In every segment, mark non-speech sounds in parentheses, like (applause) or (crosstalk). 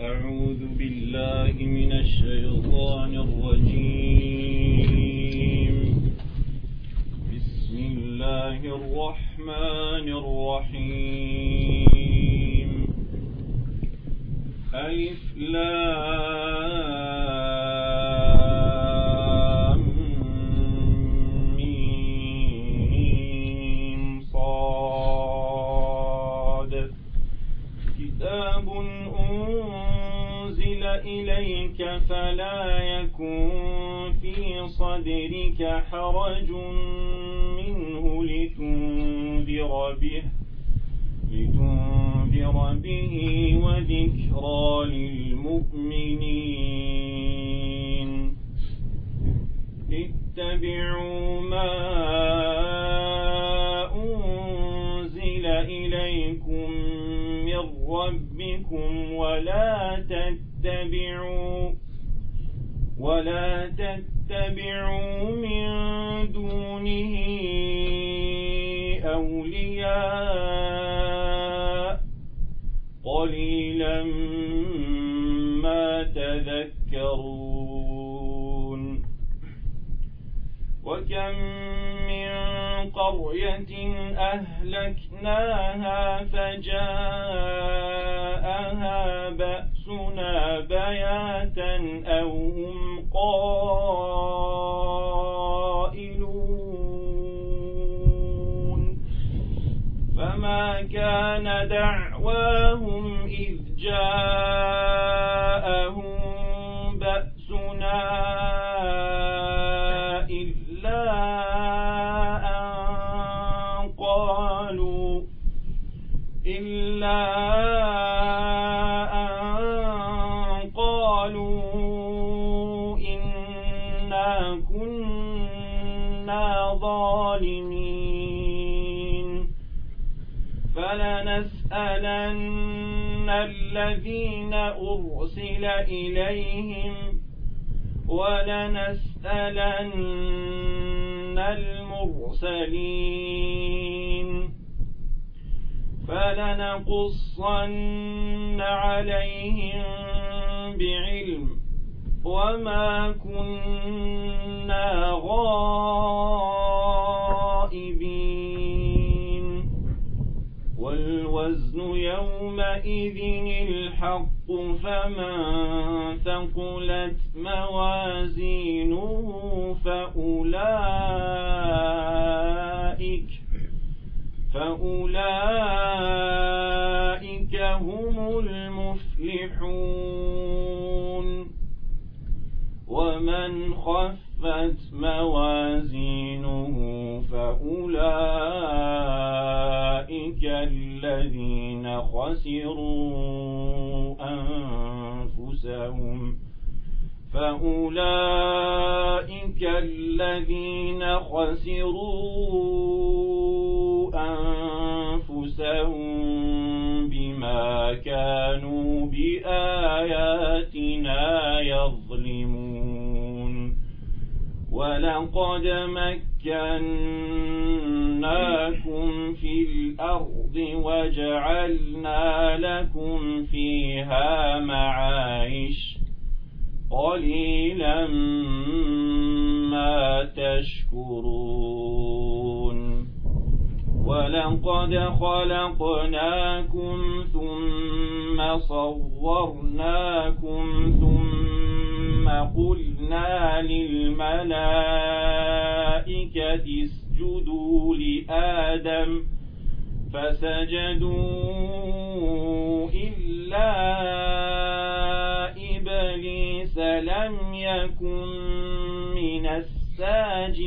أعوذ بالله من الشيطان الرجيم. بسم الله الرحمن الرحيم. ألف لام. صدرك حرج منه لتنذر به لتنذر به وذكرى للمؤمنين. اتبعوا ما أنزل إليكم من ربكم ولا تتبعوا ولا تتبعوا من دونه أولياء. قليلا ما تذكرون. وكم من قرية أهلكناها فجاءها بأسنا بياتا شاء أرسل إليهم ولنسألن المرسلين فلنقصن عليهم بعلم وما كنا غائبين والوزن يومئذ الحق فمن ثقلت موازينه فأولئك فأولئك هم المفلحون ومن خفت موازينه فأولئك الذين خسروا أنفسهم فأولئك الذين خسروا أنفسهم بما كانوا بآياتنا يظلمون ولقد مكناكم في الأرض وجعلنا لكم فيها معايش قليلا ما تشكرون ولقد خلقناكم ثم صورناكم ثم قلنا للملائكة اسجدوا لآدم فسجدوا إلا إبليس لم يكن من الساجدين.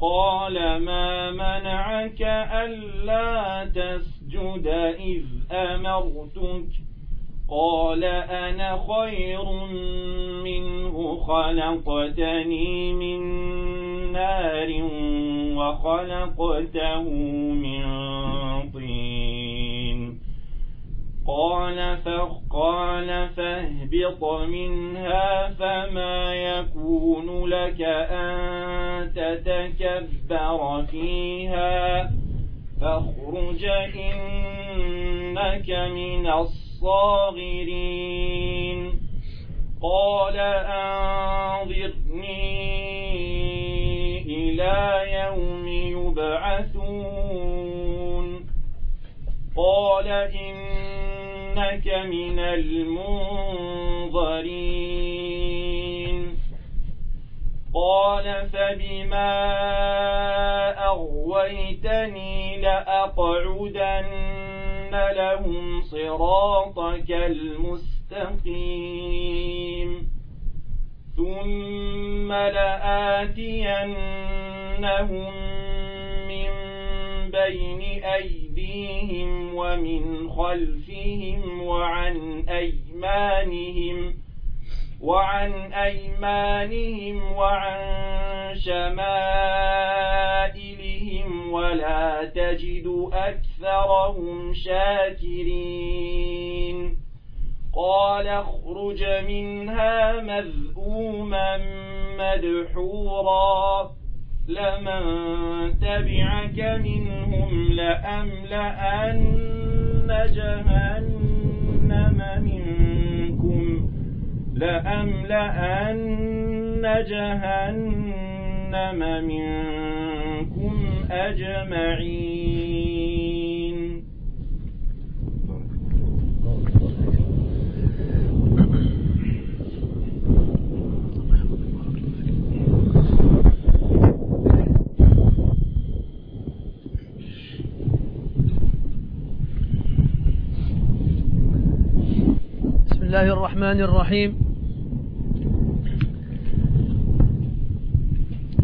قال ما منعك ألا تسجد إذ أمرتك؟ قال أنا خير منه خلقتني من نار وخلقته من طين قال فقال فاهبط منها فما يكون لك أن تتكبر فيها فاخرج إنك من الصاغرين الصاغرين. قال أنظرني إلى يوم يبعثون. قال إنك من المنظرين. قال فبما أغويتني لأقعدن لهم صراطك المستقيم. ثم لآتينهم من بين أيديهم ومن خلفهم وعن أيمانهم وعن أيمانهم وعن شمائلهم ولا تجد أكثرهم شاكرين. قال اخرج منها مذءوما مدحورا. لمن تبعك منهم لأملأن جهنم منكم لأملأن جهنم منكم. أجمعين. بسم الله الرحمن الرحيم.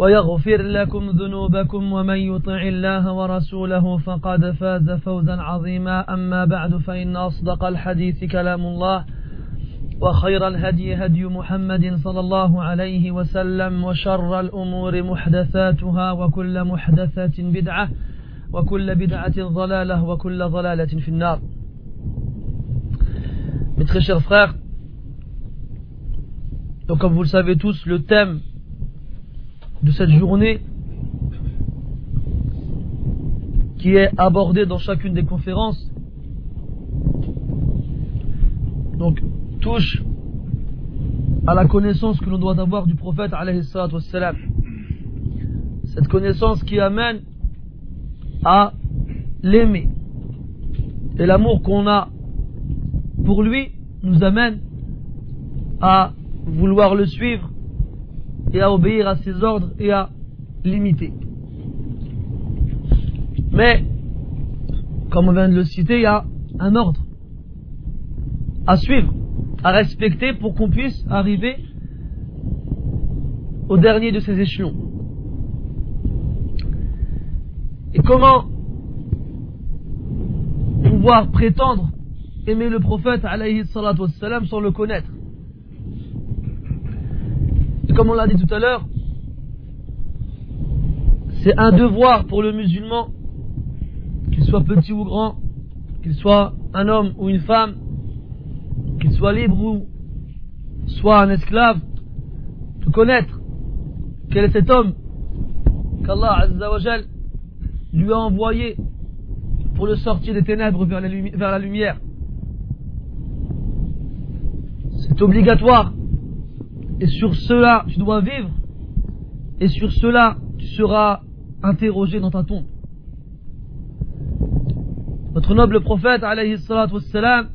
ويغفر لكم ذنوبكم ومن يطع الله ورسوله فقد فاز فوزا عظيما. أما بعد فإن أصدق الحديث كلام الله وخير الهدي هدي محمد صلى الله عليه وسلم وشر الأمور محدثاتها وكل محدثة بدعة وكل بدعة ضلالة وكل ضلالة في النار. Mes très chers frères, donc comme vous le savez tous, le thème de cette journée qui est abordé dans chacune des conférences. Donc touche à la connaissance que l'on doit avoir du prophète cette connaissance qui amène à l'aimer. Et l'amour qu'on a pour lui nous amène à vouloir le suivre et à obéir à ses ordres et à l'imiter. Mais, comme on vient de le citer, il y a un ordre à suivre, à respecter pour qu'on puisse arriver au dernier de ces échelons. Et comment pouvoir prétendre aimer le prophète sans le connaître? Et comme on l'a dit tout à l'heure, c'est un devoir pour le musulman, qu'il soit petit ou grand, qu'il soit un homme ou une femme, qu'il soit libre ou soit un esclave, de connaître quel est cet homme qu'Allah Azzawajal lui a envoyé pour le sortir des ténèbres vers la, vers la lumière. C'est obligatoire. Et sur cela, tu dois vivre. Et sur cela, tu seras interrogé dans ta tombe. Notre noble prophète, alayhi salatu wassalam,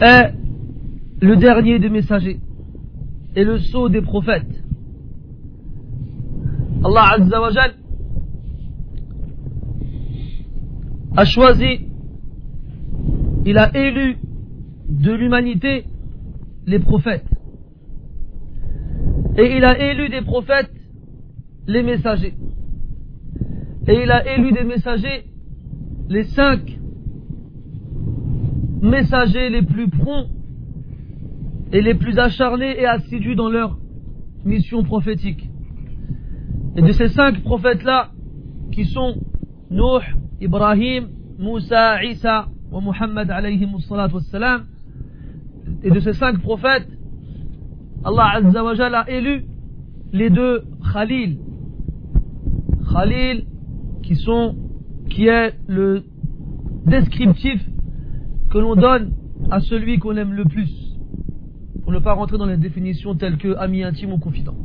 est le dernier des messagers et le sceau des prophètes. Allah Azza wa a choisi, il a élu de l'humanité les prophètes. Et il a élu des prophètes les messagers. Et il a élu des messagers les cinq messagers les plus prompts et les plus acharnés et assidus dans leur mission prophétique. Et de ces cinq prophètes-là, qui sont Nuh, Ibrahim, Moussa, Isa et Muhammad alayhi wassalam, et de ces cinq prophètes, Allah a élu les deux Khalil. Khalil, qui sont, qui est le descriptif que l'on donne à celui qu'on aime le plus. Pour ne pas rentrer dans les définitions telles que ami intime ou confident.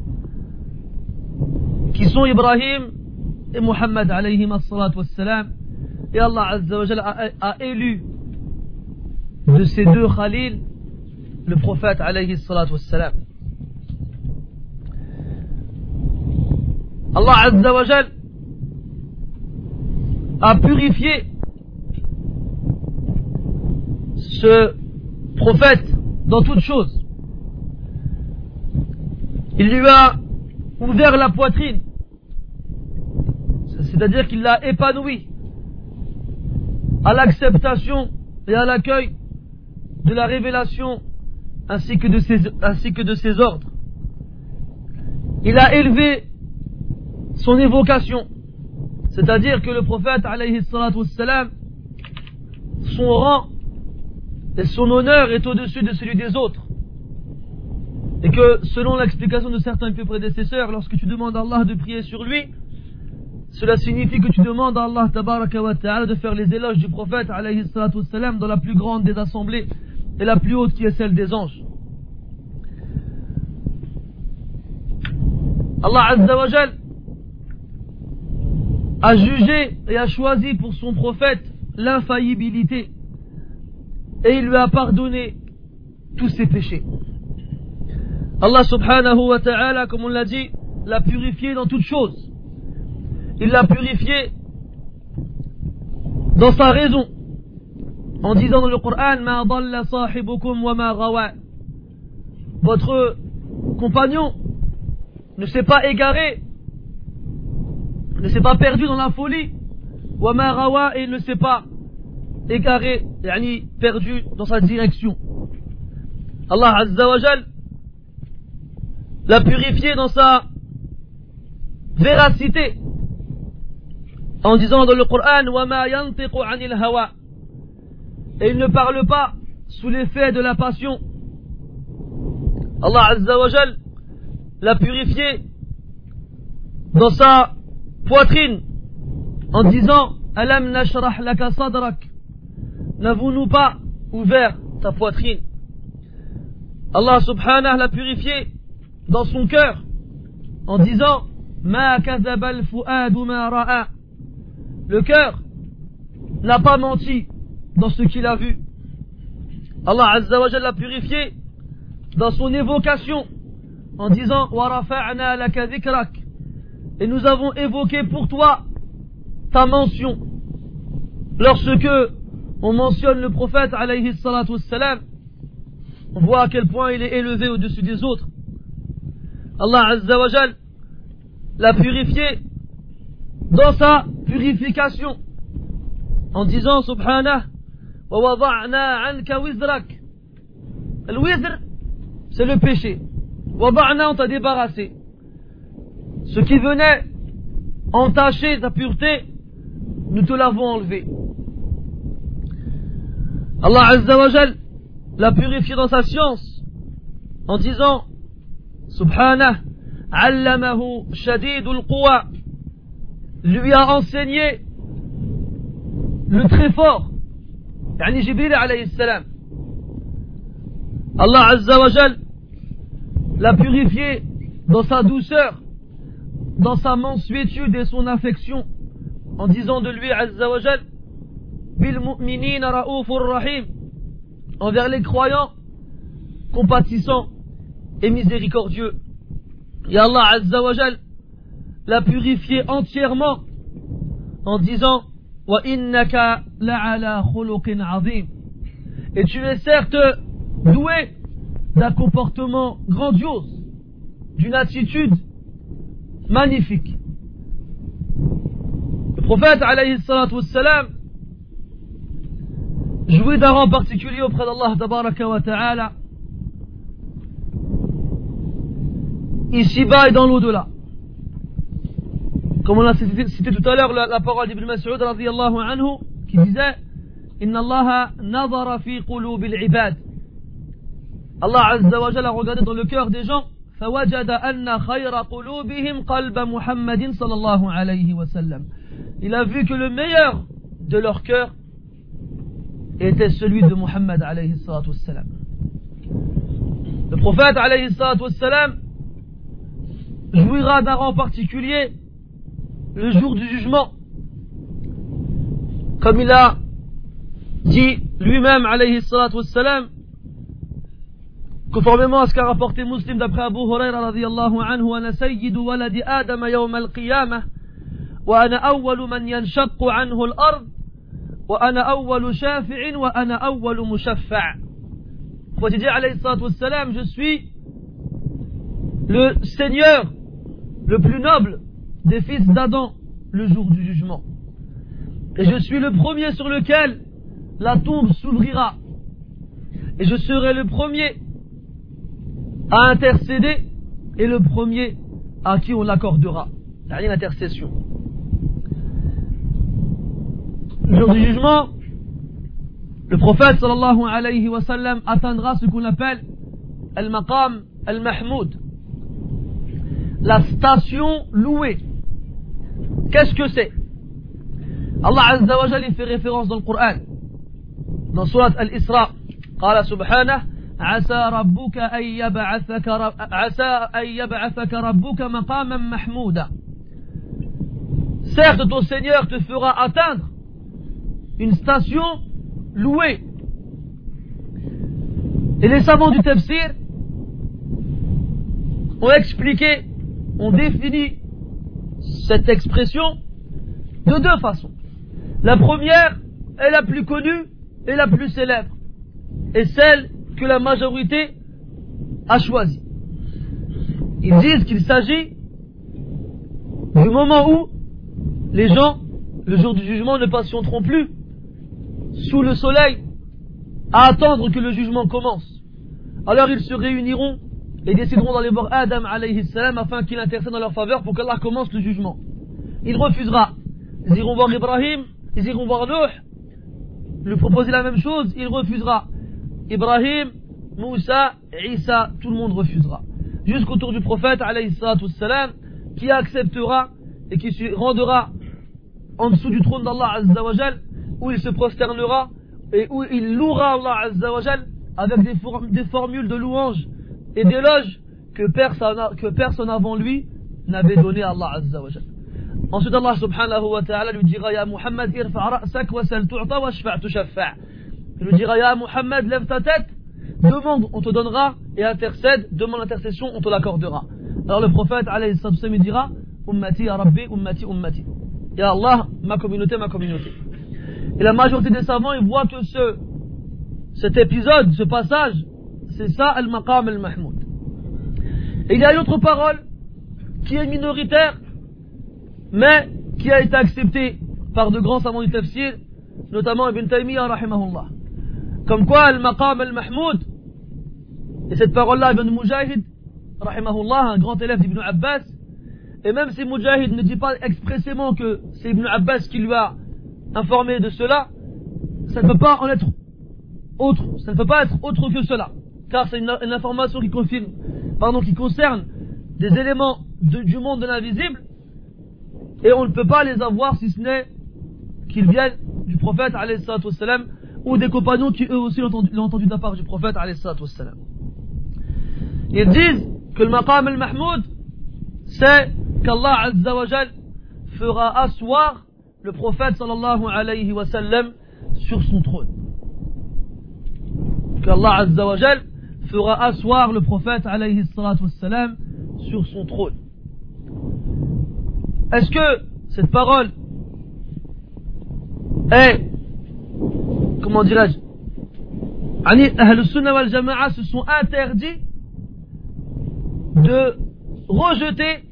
Qui sont Ibrahim et Muhammad alayhi wassalam. Et Allah a, a élu de ces deux Khalil le prophète. Allah Azza wa a purifié ce prophète dans toute chose. Il lui a ouvert la poitrine, c'est-à-dire qu'il l'a épanoui à l'acceptation et à l'accueil de la révélation ainsi que de ses, ainsi que de ses ordres. Il a élevé son évocation, c'est-à-dire que le prophète alayhi son rang et son honneur est au-dessus de celui des autres. Et que selon l'explication de certains peu prédécesseurs, lorsque tu demandes à Allah de prier sur lui, cela signifie que tu demandes à Allah de faire les éloges du prophète alayhi dans la plus grande des assemblées et la plus haute qui est celle des anges. Allah Azza wa a jugé et a choisi pour son prophète l'infaillibilité et il lui a pardonné tous ses péchés. Allah subhanahu wa ta'ala, comme on l'a dit, l'a purifié dans toutes choses. Il l'a purifié dans sa raison. En disant dans le Coran, Votre compagnon ne s'est pas égaré, ne s'est pas perdu dans la folie, et il ne s'est pas égaré, yani perdu dans sa direction. Allah Azza wa l'a purifié dans sa véracité en disant dans le Coran et il ne parle pas sous l'effet de la passion. Allah l'a purifié dans sa poitrine en disant Alam nashrah laka sadrak N'avons-nous pas ouvert ta poitrine? Allah subhanahu l'a purifié dans son cœur en disant Ma ma Le cœur n'a pas menti dans ce qu'il a vu. Allah Azza wa l'a purifié dans son évocation en disant Et nous avons évoqué pour toi ta mention. Lorsque on mentionne le prophète on voit à quel point il est élevé au-dessus des autres. Allah Azza wa l'a purifié dans sa purification en disant subhanah wada'na anka wizrak le wizr c'est le péché. wada'na on t'a débarrassé ce qui venait entacher ta pureté nous te l'avons enlevé. Allah Azza wa l'a purifié dans sa science en disant Subhanah Allamahu Shadidul Quwa. Lui a enseigné le très fort Allah Azza l'a purifié dans sa douceur dans sa mansuétude et son affection en disant de lui Azza wa rahim envers les croyants compatissant et miséricordieux. Et Allah Azza l'a purifié entièrement en disant et tu es certes doué d'un comportement grandiose, d'une attitude magnifique. Le prophète alayhi wassalam jouit d'un rang particulier auprès d'Allah tabaraka wa ta'ala ici-bas et dans l'au-delà. Comme on l'a cité tout à l'heure, la, la parole d'Ibn Mas'ud radiyallahu anhu qui disait Inna Allah nazara fi qulub al-ibad. Allah Azza wa Jalla a regardé dans le cœur des gens فوجد أن خير قلوبهم قلب محمد صلى الله عليه وسلم. Il a vu que le meilleur de leur cœur était celui de Muhammad alayhi salatu wassalam. Le prophète alayhi salatu wassalam jouira d'un rang particulier le jour du jugement. Comme il a dit lui-même, alayhi salatu wassalam, conformément à ce qu'a rapporté Muslim d'après Abu Huraira radiallahu anhu, أنا سيد ولد آدم يوم القيامة وأنا أول من ينشق عنه الأرض وأنا أول شافع وأنا أول مشفع. Faut dire alayhi salatu wassalam, je suis le Seigneur le plus noble des fils d'Adam le jour du jugement. Et je suis le premier sur lequel la tombe s'ouvrira. Et je serai le premier à intercéder et le premier à qui on l'accordera. Rien d'intercession. Le jour du jugement, le prophète atteindra ce qu'on appelle al-maqam al-mahmoud la station louée. Qu'est-ce que c'est Allah Azza wa Jalla fait référence dans le Coran. Dans Surat Al-Isra, قال سبحانه عسى ربك أن يبعثك رب عسى أن يبعثك ربك مقاما محمودا Certes, ton Seigneur te fera atteindre une station louée. Et les savants du tafsir ont expliqué on définit cette expression de deux façons. La première est la plus connue et la plus célèbre, et celle que la majorité a choisie. Ils disent qu'il s'agit du moment où les gens, le jour du jugement, ne patienteront plus sous le soleil à attendre que le jugement commence. Alors ils se réuniront et décideront d'aller voir Adam alayhi salam afin qu'il intercède en leur faveur pour qu'Allah commence le jugement. Il refusera. Ils iront voir Ibrahim, ils iront voir Nuh, lui proposer la même chose, il refusera. Ibrahim, Moussa, Isa, tout le monde refusera. Jusqu'au tour du prophète alayhi salam qui acceptera et qui se rendra en dessous du trône d'Allah azza wa où il se prosternera et où il louera Allah azza wa avec des formules de louange et d'éloges que personne, que personne avant lui n'avait donné à Allah Azza wa Ensuite Allah subhanahu wa ta'ala lui dira Ya Muhammad irfa' ra'sak wa sal tu'ta wa shfa' Il lui dira Ya Muhammad lève ta tête demande on te donnera et intercède demande l'intercession on te l'accordera. Alors le prophète alayhi sallam il dira Ummati ya Rabbi Ummati Ummati. Ya Allah ma communauté ma communauté. Et la majorité des savants ils voient que ce cet épisode ce passage c'est ça al-maqam al-mahmoud. Et il y a une autre parole qui est minoritaire, mais qui a été acceptée par de grands savants du tafsir, notamment Ibn Taymiyyah rahimahullah. Comme quoi al-maqam al-mahmoud, et cette parole-là, Ibn Mujahid, rahimahullah, un grand élève d'Ibn Abbas, et même si Mujahid ne dit pas expressément que c'est Ibn Abbas qui lui a informé de cela, ça ne peut pas en être autre, ça ne peut pas être autre que cela car c'est une, information qui confirme, pardon, qui concerne des éléments du monde de l'invisible, et on ne peut pas les avoir si ce n'est qu'ils viennent du prophète wassalam, ou des compagnons qui eux aussi l'ont entendu, de la part du prophète wassalam. Ils disent que le maqam al-mahmoud, c'est qu'Allah azza wa fera asseoir le prophète sallallahu alayhi wa sallam sur son trône. Qu'Allah azza wa fera asseoir le prophète alayhi sur son trône. est-ce que cette parole est, comment dirais-je, Ahl-Sunnah wal Jama'a se sont interdits de rejeter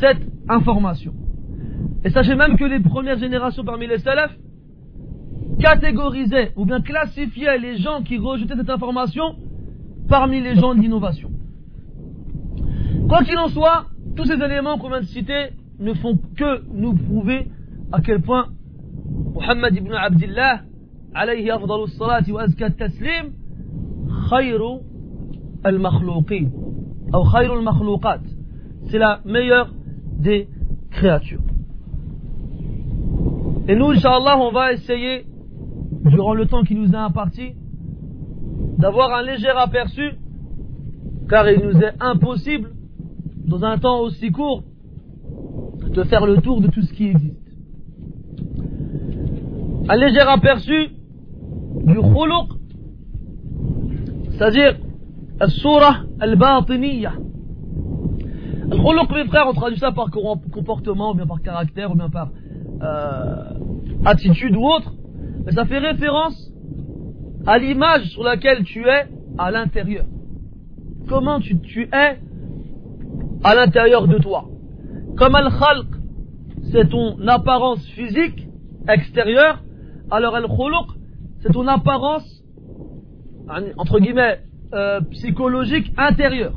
cette information. Et sachez même que les premières générations parmi les salafs catégorisaient ou bien classifiaient les gens qui rejetaient cette information parmi les gens de l'innovation. Quoi qu'il en soit, tous ces éléments qu'on vient de citer ne font que nous prouver à quel point Muhammad ibn Abdullah alayhi afdalu salati wa azka taslim khayru al-makhlouqin ou khayru al-makhlouqat c'est la meilleure des créatures et nous inshallah on va essayer durant le temps qui nous est imparti d'avoir un léger aperçu car il nous est impossible dans un temps aussi court de faire le tour de tout ce qui existe. Un léger aperçu du khuluq, c'est-à-dire al-surah al-batiniya. Le khuluq, mes frères, on traduit ça par comportement, ou bien par caractère, ou bien par euh, attitude ou autre. Mais ça fait référence à l'image sur laquelle tu es à l'intérieur. Comment tu, tu es à l'intérieur de toi. Comme al-khalq, c'est ton apparence physique extérieure, alors al-khuluq, c'est ton apparence, entre guillemets, euh, psychologique intérieure.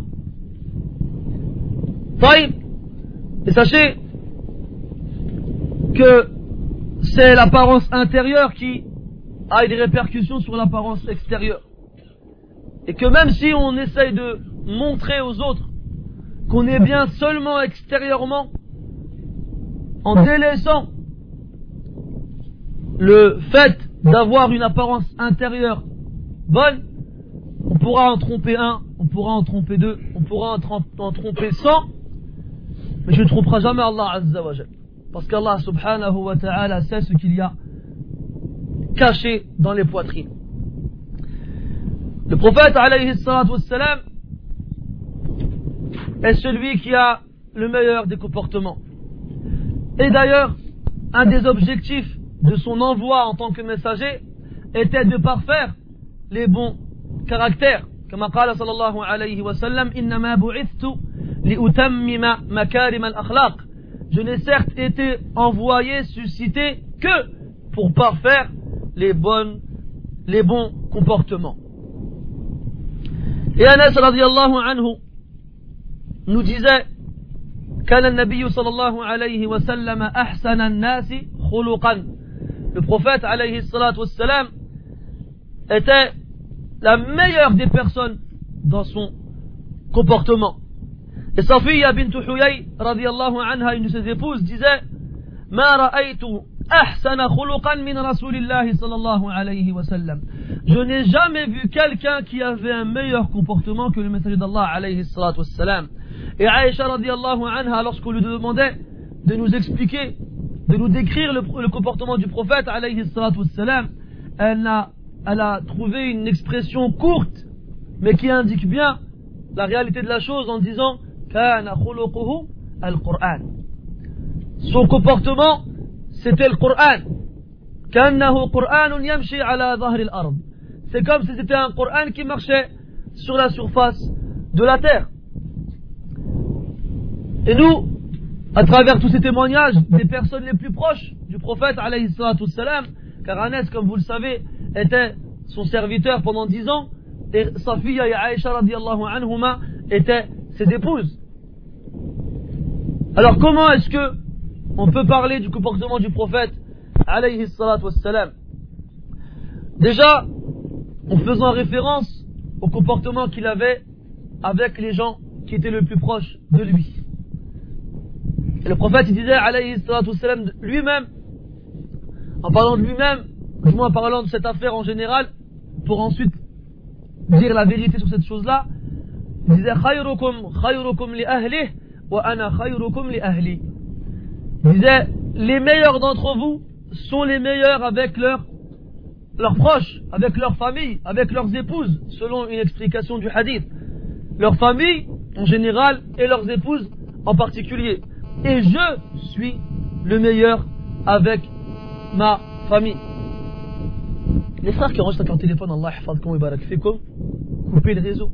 Et sachez que c'est l'apparence intérieure qui a des répercussions sur l'apparence extérieure. Et que même si on essaye de montrer aux autres qu'on est bien seulement extérieurement, en délaissant le fait d'avoir une apparence intérieure bonne, on pourra en tromper un, on pourra en tromper deux, on pourra en, tromper cent, mais je ne tromperai jamais Allah Azza wa Parce qu'Allah subhanahu wa ta'ala sait ce qu'il y a caché dans les poitrines. Le prophète alayhi salatu wassalam est celui qui a le meilleur des comportements. Et d'ailleurs, un des objectifs de son envoi en tant que messager était de parfaire les bons caractères. Comme قال صلى الله عليه وسلم إنما بعثت لأتمم مكارم الأخلاق Je n'ai certes été envoyé, suscité que pour parfaire les bonnes, les bons comportements. Et Anas radiallahu anhu nous disait كان النبي صلى الله عليه وسلم أحسن الناس خلقا le prophète alayhi salatu wassalam était la meilleure des personnes dans son comportement et Safiya bint Huyay radiallahu anha une de ses épouses disait ما رأيت je n'ai jamais vu quelqu'un qui avait un meilleur comportement que le messager d'Allah. Et Aïcha radiallahu anha, lorsqu'on lui demandait de nous expliquer, de nous décrire le, comportement du prophète elle a, trouvé une expression courte, mais qui indique bien la réalité de la chose en disant. Son comportement c'était le Qur'an. C'est comme si c'était un Qur'an qui marchait sur la surface de la terre. Et nous, à travers tous ces témoignages des personnes les plus proches du prophète, car Anas, comme vous le savez, était son serviteur pendant dix ans, et Safiya et Aisha radiallahu anhuma étaient ses épouses. Alors comment est-ce que on peut parler du comportement du prophète, alayhi salam Déjà, en faisant référence au comportement qu'il avait avec les gens qui étaient le plus proches de lui. Le prophète il disait, alayhi salam, lui-même, en parlant de lui-même, du moins en parlant de cette affaire en général, pour ensuite dire la vérité sur cette chose-là, il disait, khayrukum, khayrukum li wa ana khayrukum li. Disait, les meilleurs d'entre vous sont les meilleurs avec leurs leurs proches, avec leur famille, avec leurs épouses, selon une explication du hadith. Leur famille en général et leurs épouses en particulier. et je suis le meilleur avec ma famille. Les frères qui enregistrent avec leur téléphone, Allah coupez le réseau.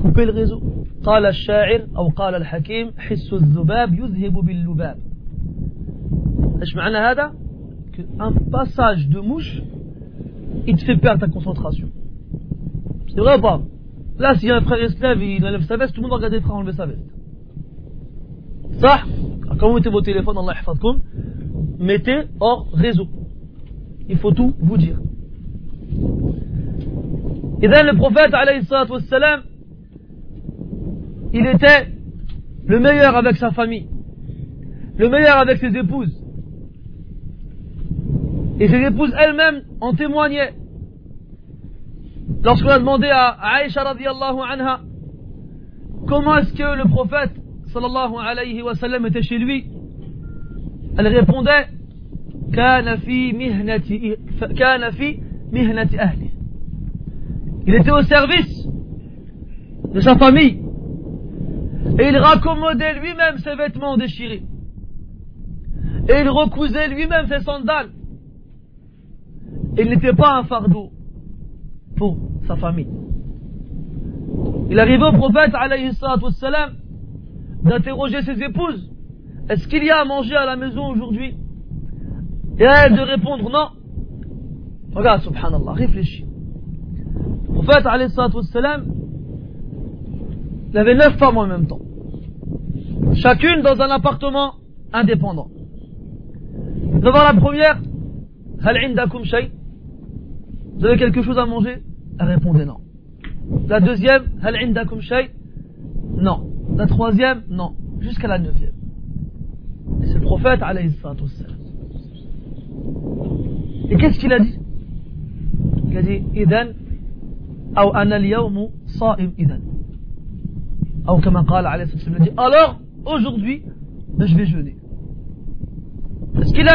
Coupez le réseau. قال الشاعر أو قال الحكيم حس الذباب يذهب باللباب إيش معنى هذا un passage de mouche il te fait perdre ta concentration c'est vrai ou pas là a un frère esclave il enlève sa veste tout le monde va regarder le frère enlever sa veste ça quand vous mettez vos téléphones Allah yahfadkoum mettez hors réseau il faut tout vous dire et le prophète alayhi salatu wassalam il était le meilleur avec sa famille, le meilleur avec ses épouses. Et ses épouses elles-mêmes en témoignaient. Lorsqu'on a demandé à Aïcha radiallahu anha comment est-ce que le prophète sallallahu alayhi était chez lui, elle répondait Il était au service de sa famille. Et il raccommodait lui-même ses vêtements déchirés. Et il recousait lui-même ses sandales. Il n'était pas un fardeau pour sa famille. Il arrivait au prophète, alayhi salam, d'interroger ses épouses. Est-ce qu'il y a à manger à la maison aujourd'hui? Et elle de répondre non. Regarde, subhanallah, réfléchis. Le prophète, alayhi il avait neuf femmes en même temps chacune dans un appartement indépendant. Devant la première, Vous avez quelque chose à manger? Elle répondait non. La deuxième, Non. La troisième, non. Jusqu'à la neuvième. Et c'est le prophète, alayhi Et qu'est-ce qu'il a dit? Il a dit, Idan, ou ana al-yawmu sa'im idan. Alors, aujourd'hui, ben, je vais jeûner. Est-ce qu'il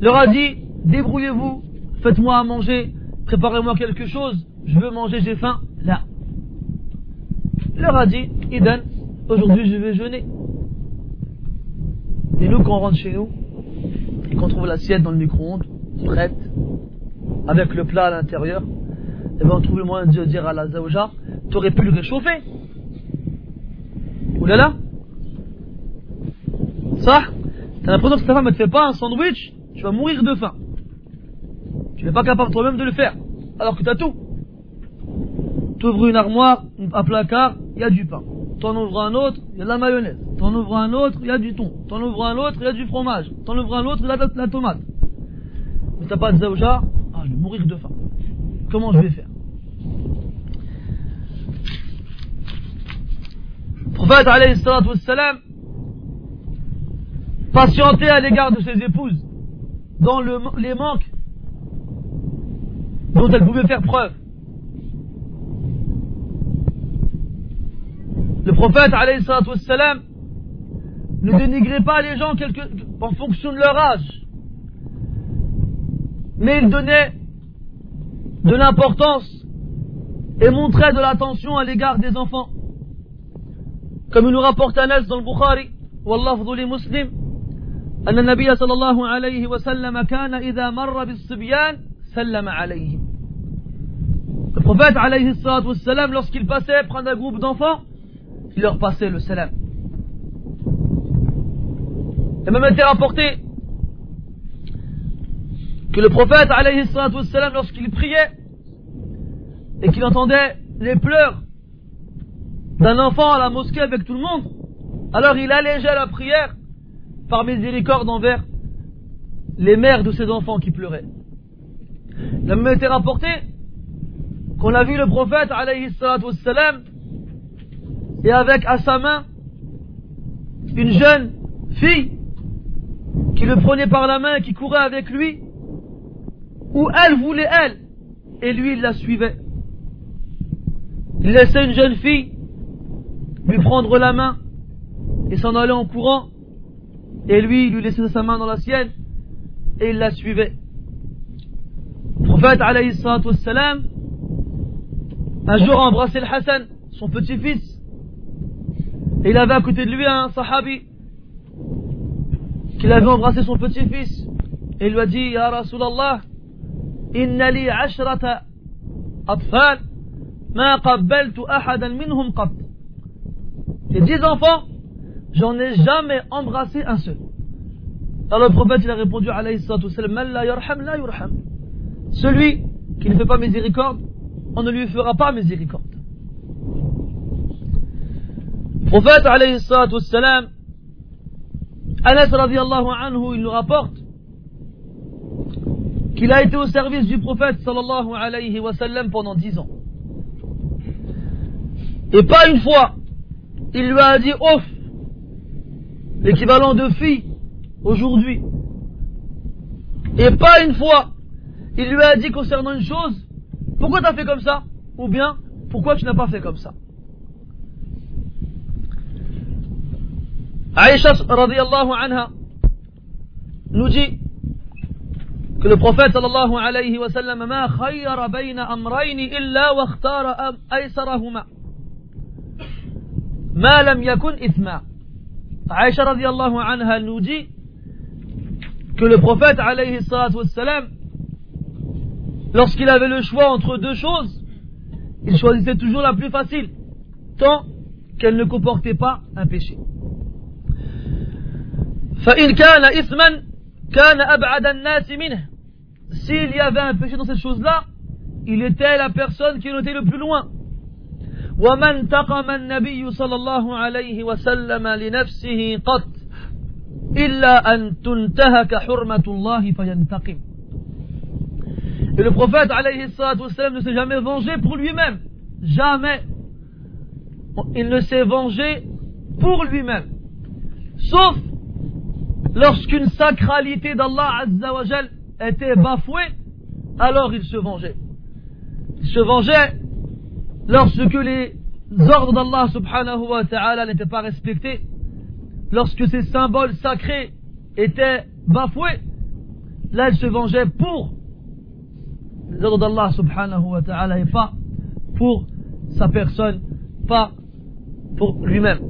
leur a, dit, débrouillez-vous, faites-moi à manger, préparez-moi quelque chose, je veux manger, j'ai faim Là. Il leur a dit, Iden, aujourd'hui je vais jeûner. Et nous, quand on rentre chez nous, et qu'on trouve l'assiette dans le micro-ondes, prête, avec le plat à l'intérieur, eh ben on trouve le moyen de dire à la zaouja, tu aurais pu le réchauffer. Ou là là Ça T'as l'impression que ta femme ne te fait pas un sandwich, tu vas mourir de faim. Tu n'es pas capable toi-même de le faire. Alors que tu as tout. Tu une armoire, un placard, il y a du pain. T'en ouvres un autre, il y a de la mayonnaise. T'en ouvres un autre, il y a du thon. T'en ouvres un autre, il y a du fromage. T'en ouvres un autre, il y a de la tomate. Mais t'as pas de zaouja, ah, je vais mourir de faim. Comment je vais faire prophète alayhi wassalam, patientait à l'égard de ses épouses dans le, les manques dont elles pouvaient faire preuve. Le prophète alayhi wassalam, ne dénigrait pas les gens quelque, en fonction de leur âge, mais il donnait de l'importance et montrait de l'attention à l'égard des enfants. كما nous rapporte Anas dans le Bukhari واللفظ لمسلم أن النبي صلى الله عليه وسلم كان إذا مر بالصبيان سلم عليهم Le prophète alayhi salatu wassalam, lorsqu'il passait prendre un groupe d'enfants, il leur passait le salam. Il a même été rapporté que le prophète lorsqu'il priait et qu'il entendait les pleurs d'un enfant à la mosquée avec tout le monde, alors il allégeait la prière par miséricorde envers les mères de ses enfants qui pleuraient. Il a même été rapporté qu'on a vu le prophète et avec à sa main une jeune fille qui le prenait par la main et qui courait avec lui, où elle voulait elle, et lui il la suivait. Il laissait une jeune fille lui prendre la main et s'en aller en courant, et lui, lui laissait sa main dans la sienne, et il la suivait. Le prophète, alayhi wassalam, un jour a embrassé le Hassan, son petit-fils, Et il avait à côté de lui un sahabi qu'il avait embrassé son petit-fils. Et il lui a dit, Ya Rasulallah, inna li ashrata atfal, ma qabbaltu ahadan minhum qat. J'ai dix enfants, j'en ai jamais embrassé un seul. Alors le prophète il a répondu alayhi salatu. Celui qui ne fait pas miséricorde, on ne lui fera pas miséricorde. Le prophète alayhi salatu salam, Anas radiallahu anhu, il nous rapporte qu'il a été au service du prophète sallallahu alayhi wa sallam pendant dix ans. Et pas une fois, il lui a dit ouf, l'équivalent de fille aujourd'hui. Et pas une fois, il lui a dit concernant une chose, pourquoi tu as fait comme ça? Ou bien, pourquoi tu n'as pas fait comme ça? Aïcha radiallahu anha nous dit que le prophète sallallahu alayhi wa sallam ma khayyara bayna amrayn illa wa ikhtara aysarahuma ma lam yakun ithma Aïcha radiallahu anha nous dit que le prophète alayhi salatu wassalam lorsqu'il avait le choix entre deux choses il choisissait toujours la plus facile tant qu'elle ne comportait pas un péché فإن كان إثما كان أبعد الناس منه s'il y avait un péché dans cette chose-là il était la personne qui en était le plus loin وما انتقم النبي صلى الله عليه وسلم لنفسه قط إلا أن تنتهك حرمة الله فينتقم Et le prophète alayhi sallam ne s'est jamais vengé pour lui-même. Jamais. Il ne s'est vengé pour lui-même. Sauf lorsqu'une sacralité d'Allah Azzawajal était bafouée, alors il se vengeait. Il se vengeait lorsque les ordres d'Allah subhanahu wa ta'ala n'étaient pas respectés, lorsque ces symboles sacrés étaient bafoués, là il se vengeait pour les ordres d'Allah subhanahu wa ta'ala et pas pour sa personne, pas pour lui-même.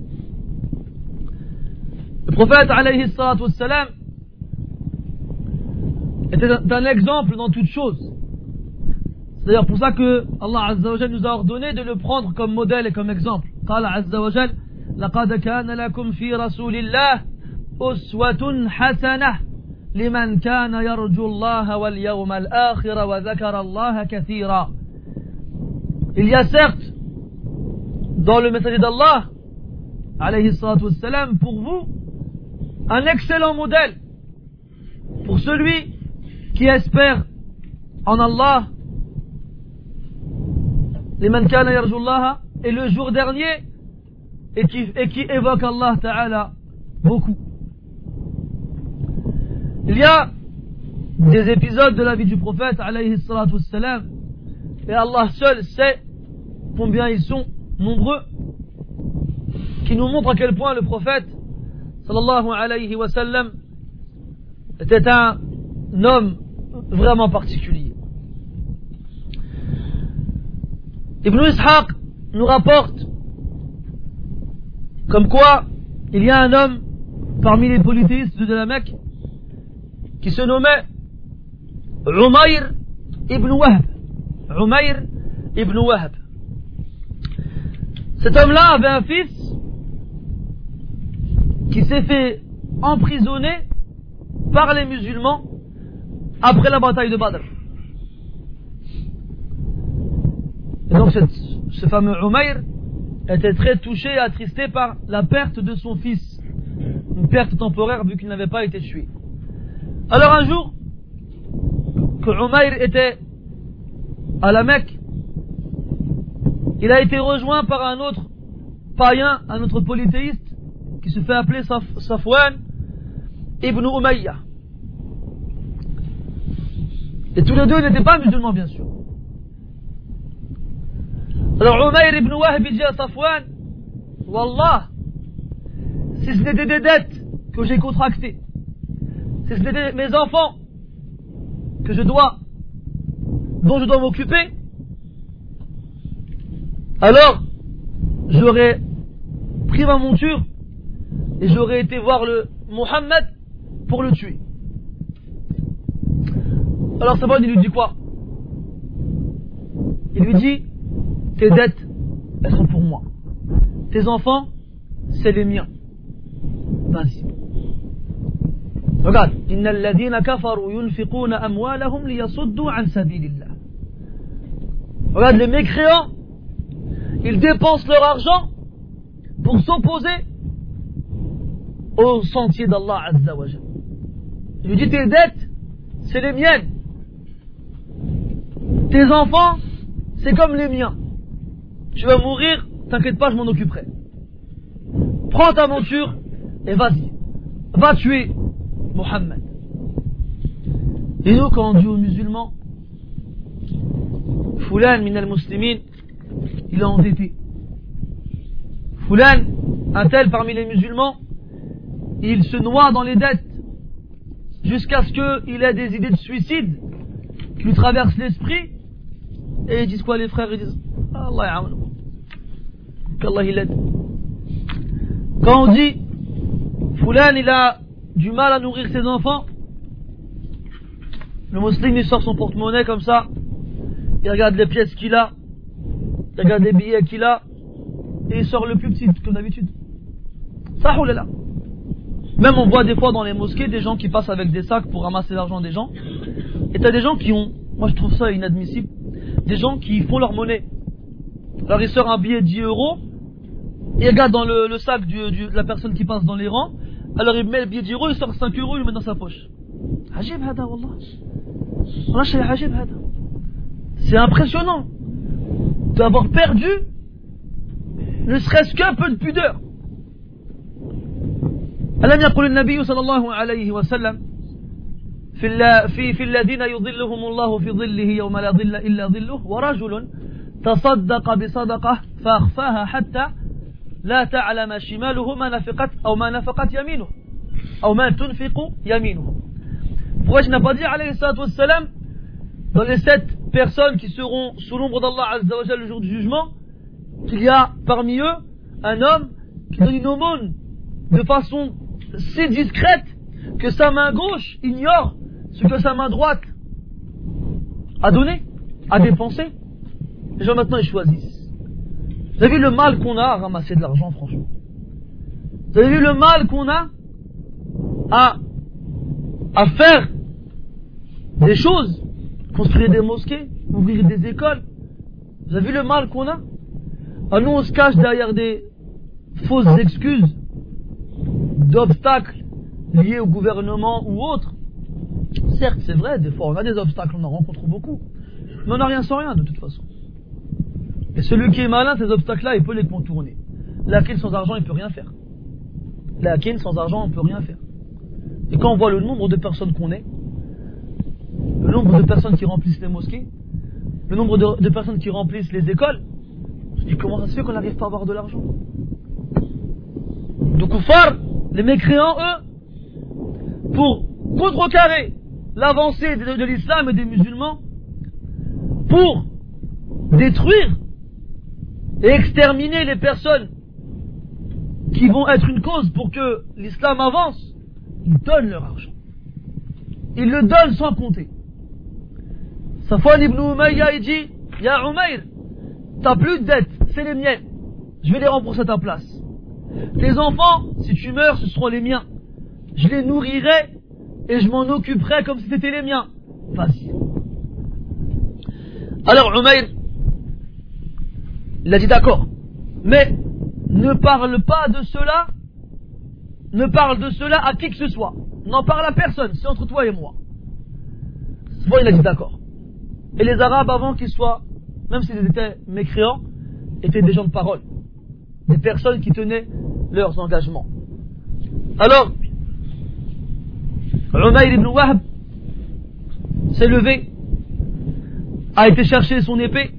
Le prophète alayhi salam était un exemple dans toute chose. C'est d'ailleurs pour ça que Allah Azza wa nous a ordonné de le prendre comme modèle et comme exemple. قال عز وجل لقد كان لكم في رسول الله أسوة حسنة لمن كان يرجو الله واليوم الآخر وذكر الله كثيرا Il y a certes dans le messager d'Allah alayhi salatu wassalam pour vous un excellent modèle pour celui qui espère en Allah les mankana yarjullaha et le jour dernier et qui, et qui évoque Allah Ta'ala beaucoup. Il y a des épisodes de la vie du prophète et Allah seul sait combien ils sont nombreux qui nous montrent à quel point le prophète sallallahu était un homme vraiment particulier. Ibn Ishaq nous rapporte comme quoi il y a un homme parmi les polythéistes de la Mecque qui se nommait Umayr ibn Wahb. Umayr ibn Wahb. Cet homme-là avait un fils qui s'est fait emprisonner par les musulmans après la bataille de Badr. Et donc ce fameux Umayr était très touché et attristé par la perte de son fils. Une perte temporaire vu qu'il n'avait pas été tué. Alors un jour, que Umayr était à la Mecque, il a été rejoint par un autre païen, un autre polythéiste, qui se fait appeler Safwan ibn Umayya. Et tous les deux n'étaient pas musulmans, bien sûr. Alors Umayr ibn Wahb dit à Safwan, Wallah, si ce n'était des dettes que j'ai contractées, si ce n'était mes enfants que je dois, dont je dois m'occuper, alors j'aurais pris ma monture et j'aurais été voir le Mohammed pour le tuer. Alors ce bon, il lui dit quoi? Il lui dit Tes dettes, elles sont pour moi. Tes enfants, c'est les miens. Vas-y. Regarde. Regarde, les mécréants, ils dépensent leur argent pour s'opposer au sentier d'Allah Azza wa Jal. Il lui dit tes dettes, c'est les miennes. Tes enfants, c'est comme les miens. Tu vas mourir, t'inquiète pas, je m'en occuperai. Prends ta monture et vas-y. Va tuer Mohammed. Et nous, quand on dit aux musulmans, Fulan min al-muslimin, il est endetté. Fulan, un tel parmi les musulmans, il se noie dans les dettes jusqu'à ce qu'il ait des idées de suicide qui lui traversent l'esprit. Et ils disent quoi les frères? Ils disent Allah Qu'Allah il aide. Quand on dit Fulan il a du mal à nourrir ses enfants, le musulman il sort son porte-monnaie comme ça, il regarde les pièces qu'il a, il regarde les billets qu'il a, et il sort le plus petit, comme d'habitude. Ça, là. Même on voit des fois dans les mosquées des gens qui passent avec des sacs pour ramasser l'argent des gens. Et t'as des gens qui ont, moi je trouve ça inadmissible, des gens qui font leur monnaie. Alors il sort un billet de 10 euros, il regarde dans le, sac de la personne qui passe dans les rangs, alors il met le billet de 10 euros, il sort 5 euros, il le met dans sa poche. C'est impressionnant d'avoir perdu ne serait-ce qu'un peu de pudeur. ألم يقل النبي صلى الله عليه وسلم في, في, في الذين يظلهم الله في ظله يوم لا ظل إلا ظله ورجل تصدق بصدقة فأخفاها حتى لا تعلم شماله ما نفقت أو ما نفقت يمينه أو ما تنفق يمينه pas dit alayhi salatu wassalam dans les sept personnes qui seront sous l'ombre d'Allah Azza wa Jalla le jour du jugement qu'il y a parmi eux un homme qui donne une aumône de façon si discrète que sa main gauche ignore ce que sa main droite a donné, a dépensé. Les gens maintenant ils choisissent. Vous avez vu le mal qu'on a à ramasser de l'argent, franchement. Vous avez vu le mal qu'on a à, à faire des choses, construire des mosquées, ouvrir des écoles. Vous avez vu le mal qu'on a À nous on se cache derrière des fausses excuses d'obstacles liés au gouvernement ou autres. Certes, c'est vrai, des fois on a des obstacles, on en rencontre beaucoup. Mais on n'a rien sans rien de toute façon. Et celui qui est malin, ces obstacles-là, il peut les contourner. La sans argent, il peut rien faire. La sans argent, on peut rien faire. Et quand on voit le nombre de personnes qu'on est, le nombre de personnes qui remplissent les mosquées, le nombre de, personnes qui remplissent les écoles, je dis comment ça se fait qu'on n'arrive pas à avoir de l'argent? Donc, Koufar, les mécréants, eux, pour contrecarrer l'avancée de, l'islam et des musulmans, pour détruire et exterminer les personnes qui vont être une cause pour que l'islam avance, ils donnent leur argent. Ils le donnent sans compter. Safwan ibn Umayya, il dit, Ya Umayr, t'as plus de dettes, c'est les miennes. Je vais les rembourser à ta place. Tes enfants, si tu meurs, ce seront les miens. Je les nourrirai et je m'en occuperai comme si c'était les miens. Vas-y. Alors Umayr, il a dit d'accord. Mais ne parle pas de cela, ne parle de cela à qui que ce soit. N'en parle à personne, c'est entre toi et moi. Bon, il a dit d'accord. Et les Arabes, avant qu'ils soient, même s'ils étaient mécréants, étaient des gens de parole. Des personnes qui tenaient leurs engagements. Alors, Umayr ibn Wahb s'est levé, a été chercher son épée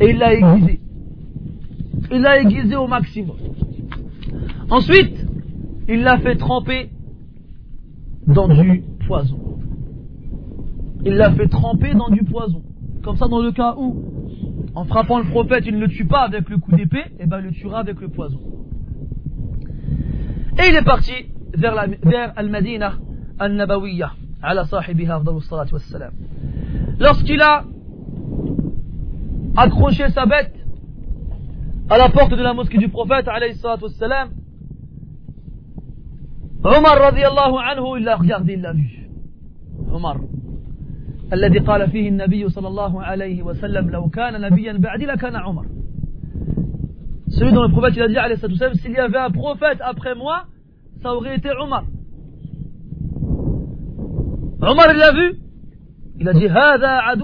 et il l'a aiguisée. Il l'a aiguisée au maximum. Ensuite, il l'a fait tremper dans du poison. Il l'a fait tremper dans du poison. Comme ça, dans le cas où en frappant le prophète, il ne le tue pas avec le coup d'épée, et ben il le tuera avec le poison. Et il est parti vers, Al-Madinah Al-Nabawiyya, ala sahibiha wassalam. Lorsqu'il a accroché sa bête à la porte de la mosquée du prophète, alayhi wassalam, Omar radiallahu anhu, il l'a regardé, il l'a vu. Omar. الذي قال فيه النبي صلى الله عليه وسلم لو كان نبيا بعدي لكان عمر celui dont le prophète il a dit s'il y avait un prophète après moi ça aurait été Omar. Omar, il l'a vu. Il a dit Hada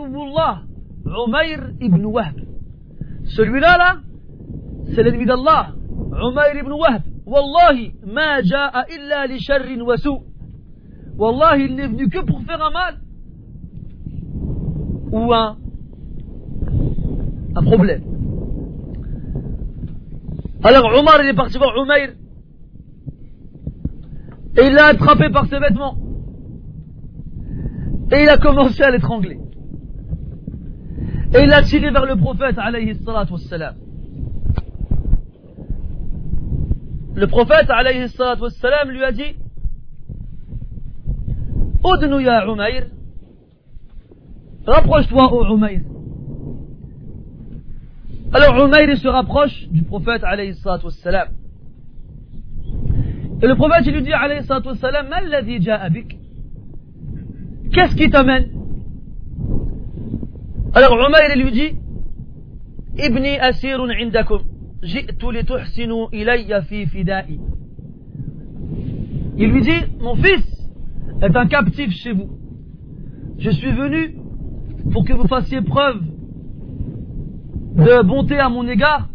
Umair ibn Wahb. Celui-là, c'est l'ennemi d'Allah, Umair ibn Wahb. Wallahi, ma illa. Wallahi, il n'est venu que pour faire un mal ou un, problème. Alors Omar, il est parti voir Umair et il l'a attrapé par ses vêtements et il a commencé à l'étrangler. Et il l'a tiré vers le prophète alayhi salatu. Le prophète alayhi salatu lui a dit Udnu ya Umayr Rapproche-toi, ô. Alors Umayr se rapproche du prophète alayhi salatu. Et le prophète il lui dit alayhi salatu wassalam, Qu'est-ce qui t'amène? Alors Umayr lui dit, Ibni asirun indakum. Ji'tu li tuhsinu ilayya fi fida'i. Il lui dit, mon fils est un captif chez vous. Je suis venu pour que vous fassiez preuve de bonté à mon égard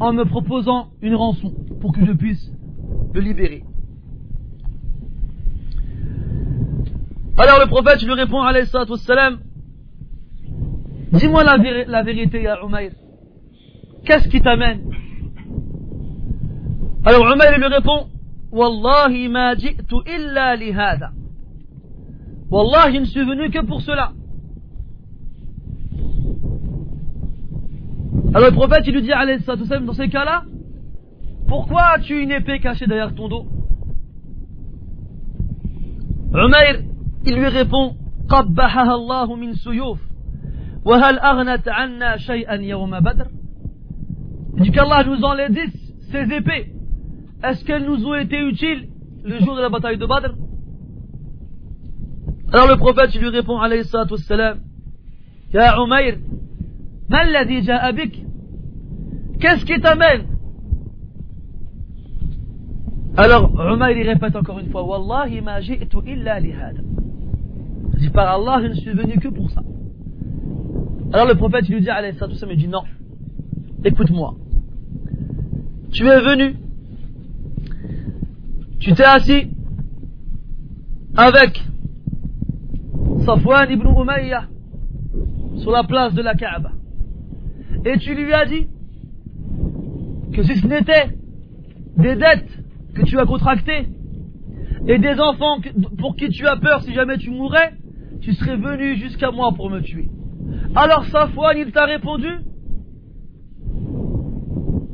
en me proposant une rançon pour que je puisse le libérer. Alors le prophète lui répond alayhi salam Dis-moi la, vérité, ya Umayr. Qu'est-ce qui t'amène? Alors Umayr lui répond Wallahi ma ji'tu illa li hada. Wallahi, je ne suis venu que pour cela. Alors le prophète, il lui dit, dans ces cas-là, pourquoi as-tu une épée cachée derrière ton dos Umayr, il lui répond, قبحها الله من سيوف وهل أغنت عنا شيئا يوم بدر Il dit qu'Allah nous en les dix, ces épées. Est-ce qu'elles nous ont été utiles le jour de la bataille de Badr Alors le prophète il lui répond alayhi salatu wassalam Ya Umayr Qu'est-ce qui t'amène alors, Umar il répète encore une fois Wallahi ma ji'tu illa li hada. dit par Allah, je ne suis venu que pour ça. Alors le prophète lui dit alayhi salatu il dit non. Écoute-moi. Tu es venu. Tu t'es assis avec Safwan ibn Umayyah sur la place de la Kaaba et tu lui as dit que si ce n'était des dettes que tu as contractées et des enfants pour qui tu as peur si jamais tu mourrais, tu serais venu jusqu'à moi pour me tuer. Alors Safwan, il t'a répondu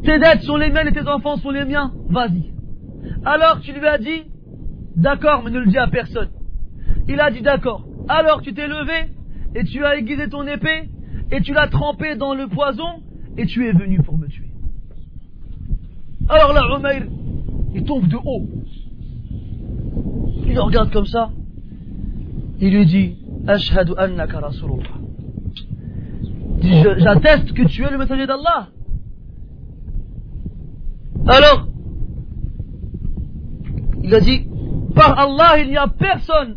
Tes dettes sont les miennes et tes enfants sont les miens, vas-y. Alors tu lui as dit D'accord, mais ne le dis à personne. Il a dit d'accord. Alors tu t'es levé et tu as aiguisé ton épée et tu l'as trempé dans le poison et tu es venu pour me tuer. Alors là, Umayr, il tombe de haut. Il le regarde comme ça. Il lui dit, Ashhadu annaka Rasulullah. J'atteste que tu es le messager d'Allah. Alors, il a dit, par Allah, il n'y a personne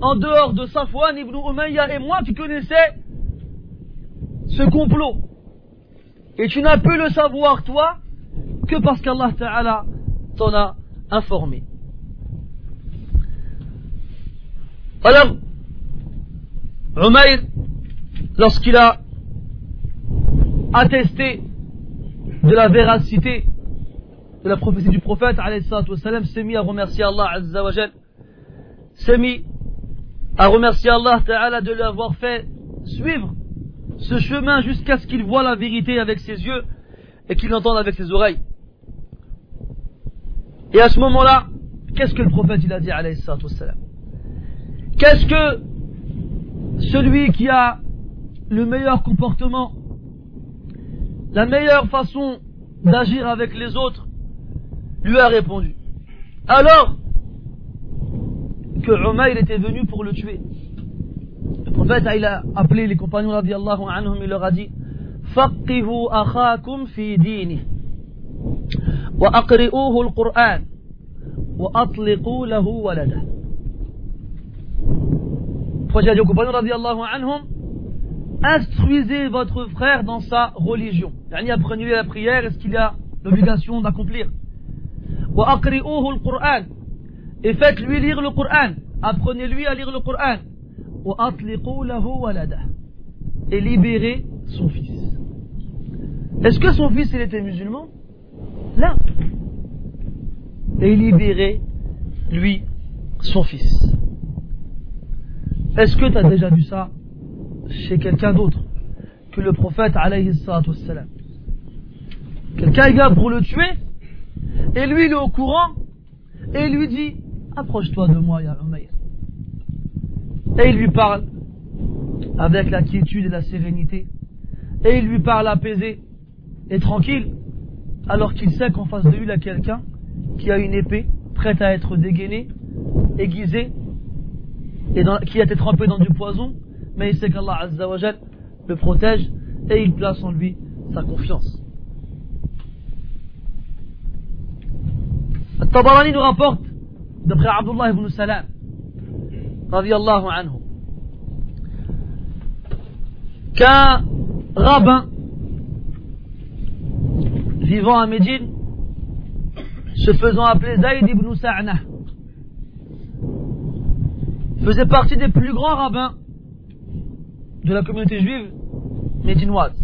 en dehors de Safwan ibn Umayya et moi qui connaissais ce complot. Et tu n'as pu le savoir, toi, que parce qu'Allah Ta'ala t'en a informé. Alors, Umayr, lorsqu'il a attesté de la véracité de la prophétie du prophète, s'est mis à remercier Allah Azzawajal, s'est mis à remercier Allah Ta'ala de l'avoir fait suivre ce chemin jusqu'à ce qu'il voit la vérité avec ses yeux et qu'il l'entende avec ses oreilles. Et à ce moment-là, qu'est-ce que le prophète il a dit Qu'est-ce que celui qui a le meilleur comportement, la meilleure façon d'agir avec les autres, lui a répondu? Alors que Umayr était venu pour le tuer. Le prophète a appelé les compagnons anhum, il leur a dit Faqihu akhakum fi dini. وأقرئوه القرآن وأطلقوا له ولده Prophète a dit aux compagnons radiallahu anhum instruisez votre frère dans sa religion. Yani apprenez-lui la prière, est-ce qu'il a l'obligation d'accomplir. وأقرئوه القرآن et faites-lui lire le Coran. Apprenez-lui à lire le Coran. Et libérez son fils. Est-ce que son fils il était musulman Là. Et libérez lui son fils. Est-ce que tu as déjà vu ça chez quelqu'un d'autre que le prophète alayhi wassalam? Quelqu'un vient pour le tuer et lui il est au courant et lui dit approche-toi de moi, Ya. Et il lui parle avec la quiétude et la sérénité. Et il lui parle apaisé et tranquille, alors qu'il sait qu'en face de lui, il a quelqu'un qui a une épée prête à être dégainée, aiguisée, et qui a été trempé dans du poison, mais il sait qu'Allah Azzawajal le protège et il place en lui sa confiance. Tabarani nous rapporte d'après Abdullah ibn Salam, anhu, qu'un rabbin vivant à Médine, se faisant appeler Zayd ibn Sa'na, faisait partie des plus grands rabbins de la communauté juive médinoise.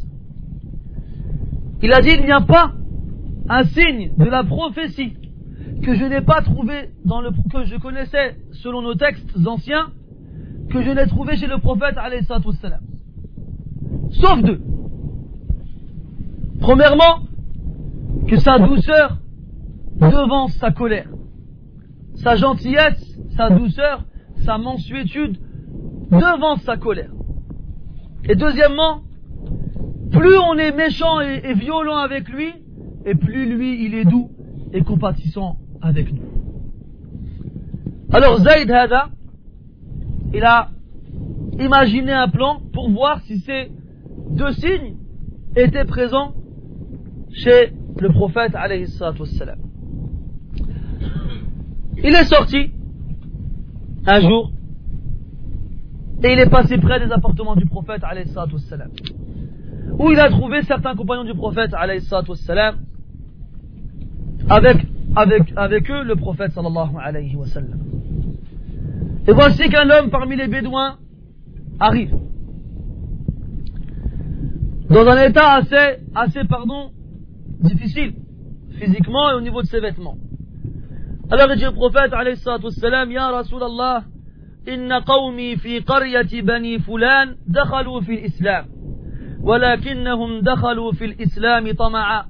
Il a dit il n'y a pas un signe de la prophétie que je n'ai pas trouvé dans le, que je connaissais selon nos textes anciens, que je n'ai trouvé chez le prophète salam. Sauf deux. Premièrement, que sa douceur devance sa colère. Sa gentillesse, sa douceur, sa mansuétude devance sa colère. Et deuxièmement, plus on est méchant et, et violent avec lui, et plus lui il est doux et compatissant avec nous. Alors Zayd Hada, il a imaginé un plan pour voir si ces deux signes étaient présents chez le prophète alayhi wassalam. Il est sorti un jour et il est passé près des appartements du prophète alayhi wassalam, où il a trouvé certains compagnons du prophète alayhi wassalam, avec avec, avec eux le prophète sallallahu alayhi wa sallam. Et voici qu'un homme parmi les Bédouins arrive. Dans un état assez, assez, pardon, difficile, physiquement et au niveau de ses vêtements. Alors il dit au prophète alayhi wassalam, Ya Rasulallah, إن قومي في قرية بني فلان دخلوا في الإسلام ولكنهم دخلوا في الإسلام طمعا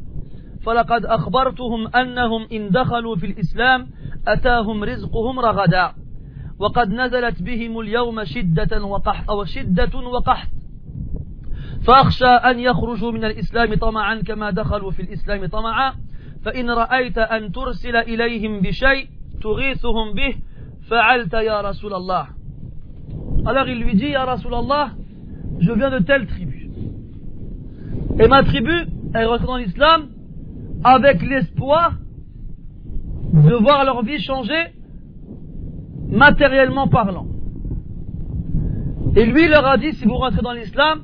فلقد أخبرتهم أنهم إن دخلوا في الإسلام أتاهم رزقهم رغدا وقد نزلت بهم اليوم شدة وقحط أو شدة وقحط فأخشى أن يخرجوا من الإسلام طمعا كما دخلوا في الإسلام طمعا فإن رأيت أن ترسل إليهم بشيء تغيثهم به فعلت يا رسول الله Alors il lui dit, Ya Rasulallah, je viens de telle tribu. Et ma tribu, elle rentre dans l'islam avec l'espoir de voir leur vie changer matériellement parlant. Et lui leur a dit, si vous rentrez dans l'islam,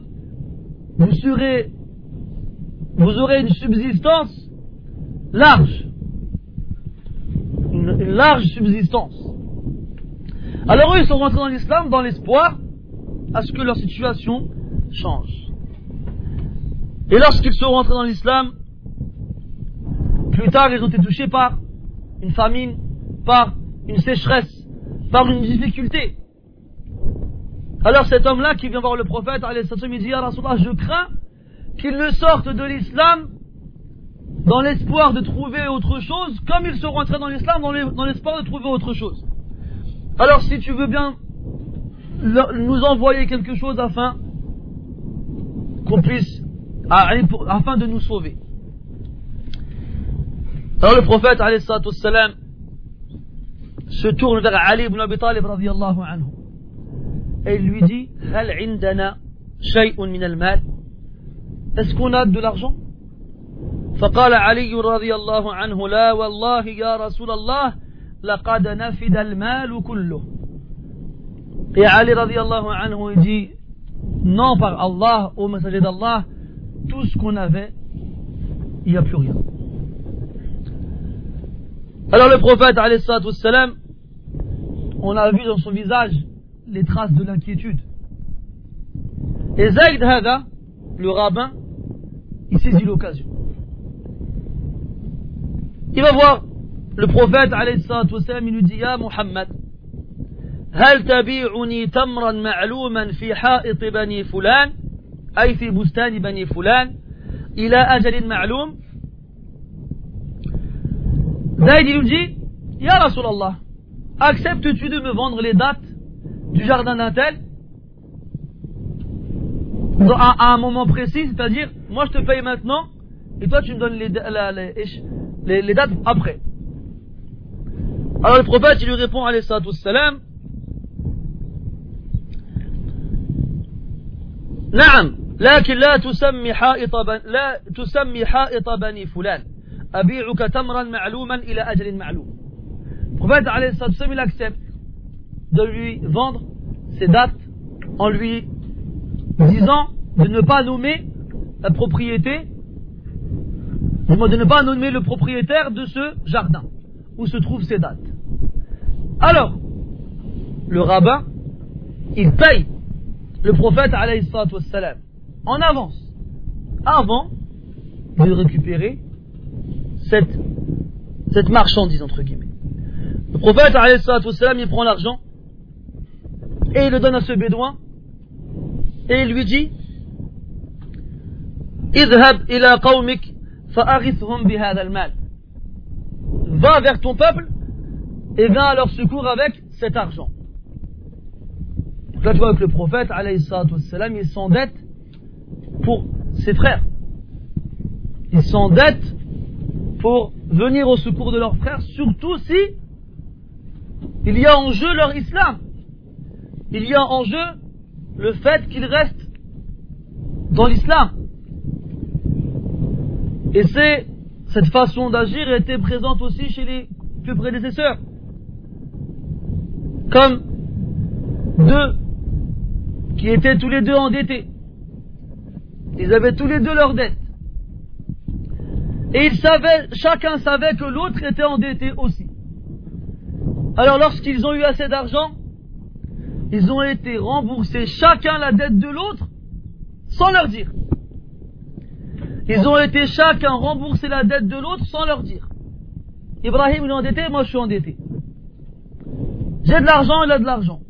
vous serez, vous aurez une subsistance large. Une, large subsistance. Alors eux, ils sont rentrés dans l'islam dans l'espoir à ce que leur situation change. Et lorsqu'ils sont rentrés dans l'islam, plus tard, ils ont été touchés par une famine, par une sécheresse, par une difficulté. Alors cet homme-là qui vient voir le prophète, il dit, Rasulallah, je crains qu'il ne sorte de l'islam dans l'espoir de trouver autre chose, comme ils sont rentrés dans l'islam dans l'espoir de trouver autre chose. Alors si tu veux bien nous envoyer quelque chose afin qu'on puisse, afin de nous sauver. Alors le prophète salam, se tourne vers Ali ibn Abi Talib radiallahu anhu et il lui dit هل عندنا شيء من المال Est-ce qu'on a de l'argent فقال علي رضي الله عنه لا والله يا رسول الله لقد نفد المال كله Et Ali radiallahu anhu il dit Non par Allah, au messager d'Allah, tout ce qu'on avait, il n'y a plus rien. Alors le prophète salam, on a vu dans son visage les traces de l'inquiétude. Et Zayd Hada, le rabbin, il saisit l'occasion. (laughs) Il va voir le prophète salam, il lui dit Ya Muhammad, هل تبيعني تمرا معلوما في حائط بني فلان أي في بستان بني فلان إلى أجل معلوم Zayd il lui dit Ya Rasulallah acceptes-tu de me vendre les dates du jardin d'un tel à, un moment précis c'est-à-dire moi je te paye maintenant et toi tu me donnes les, les, les dates après alors le prophète il lui répond alayhi salam نعم لكن لا تسمي حائط بن لا تسمي حائط بني فلان أبيعك تمرا معلوما إلى أجل معلوم prophète عليه الصلاة والسلام il accepte de lui vendre ses dates en lui disant de ne pas nommer la propriété de ne pas nommer le propriétaire de ce jardin où se trouvent ces dates alors le rabbin il paye le prophète wassalam, en avance, avant de récupérer cette, cette marchandise entre guillemets. Le prophète wassalam, il prend l'argent et il le donne à ce bédouin et il lui dit Va vers ton peuple et viens à leur secours avec cet argent. Donc là, tu vois que le prophète, wassalam, il s'endette pour ses frères. Il s'endette pour venir au secours de leurs frères, surtout si il y a en jeu leur islam. Il y a en jeu le fait qu'ils restent dans l'islam. Et c'est cette façon d'agir était présente aussi chez les plus prédécesseurs. Comme deux qui étaient tous les deux endettés. Ils avaient tous les deux leurs dettes. Et ils savaient, chacun savait que l'autre était endetté aussi. Alors lorsqu'ils ont eu assez d'argent, ils ont été remboursés chacun la dette de l'autre sans leur dire. Ils ont été chacun remboursés la dette de l'autre sans leur dire. Ibrahim il est endetté, moi je suis endetté. J'ai de l'argent, il a de l'argent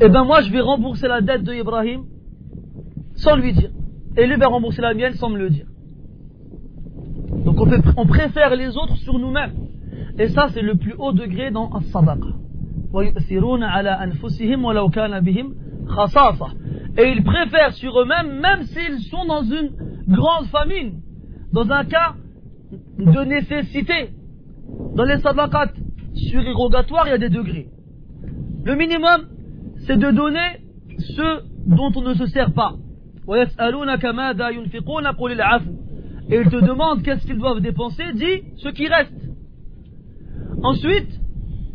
eh ben moi je vais rembourser la dette de Ibrahim sans lui dire. Et lui va rembourser la mienne sans me le dire. Donc on, on préfère les autres sur nous-mêmes. Et ça c'est le plus haut degré dans As-Sadaqa. Et ils préfèrent sur eux-mêmes, même s'ils sont dans une grande famine, dans un cas de nécessité. Dans les sadaqat surérogatoires, il y a des degrés. Le minimum, c'est de donner ce dont on ne se sert pas. Et ils te demandent qu'est-ce qu'ils doivent dépenser, dis ce qui reste. Ensuite,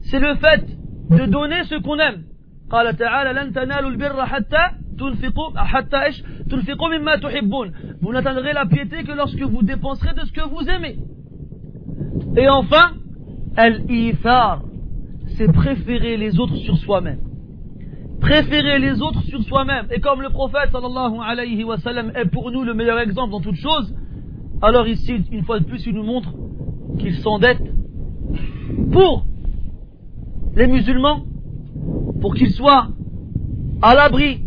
c'est le fait de donner ce qu'on aime. Vous n'atteindrez la piété que lorsque vous dépenserez de ce que vous aimez. Et enfin, al-ithar, c'est préférer les autres sur soi-même préférer les autres sur soi-même. Et comme le prophète est pour nous le meilleur exemple dans toute chose, alors ici, une fois de plus, il nous montre qu'il s'endette pour les musulmans, pour qu'ils soient à l'abri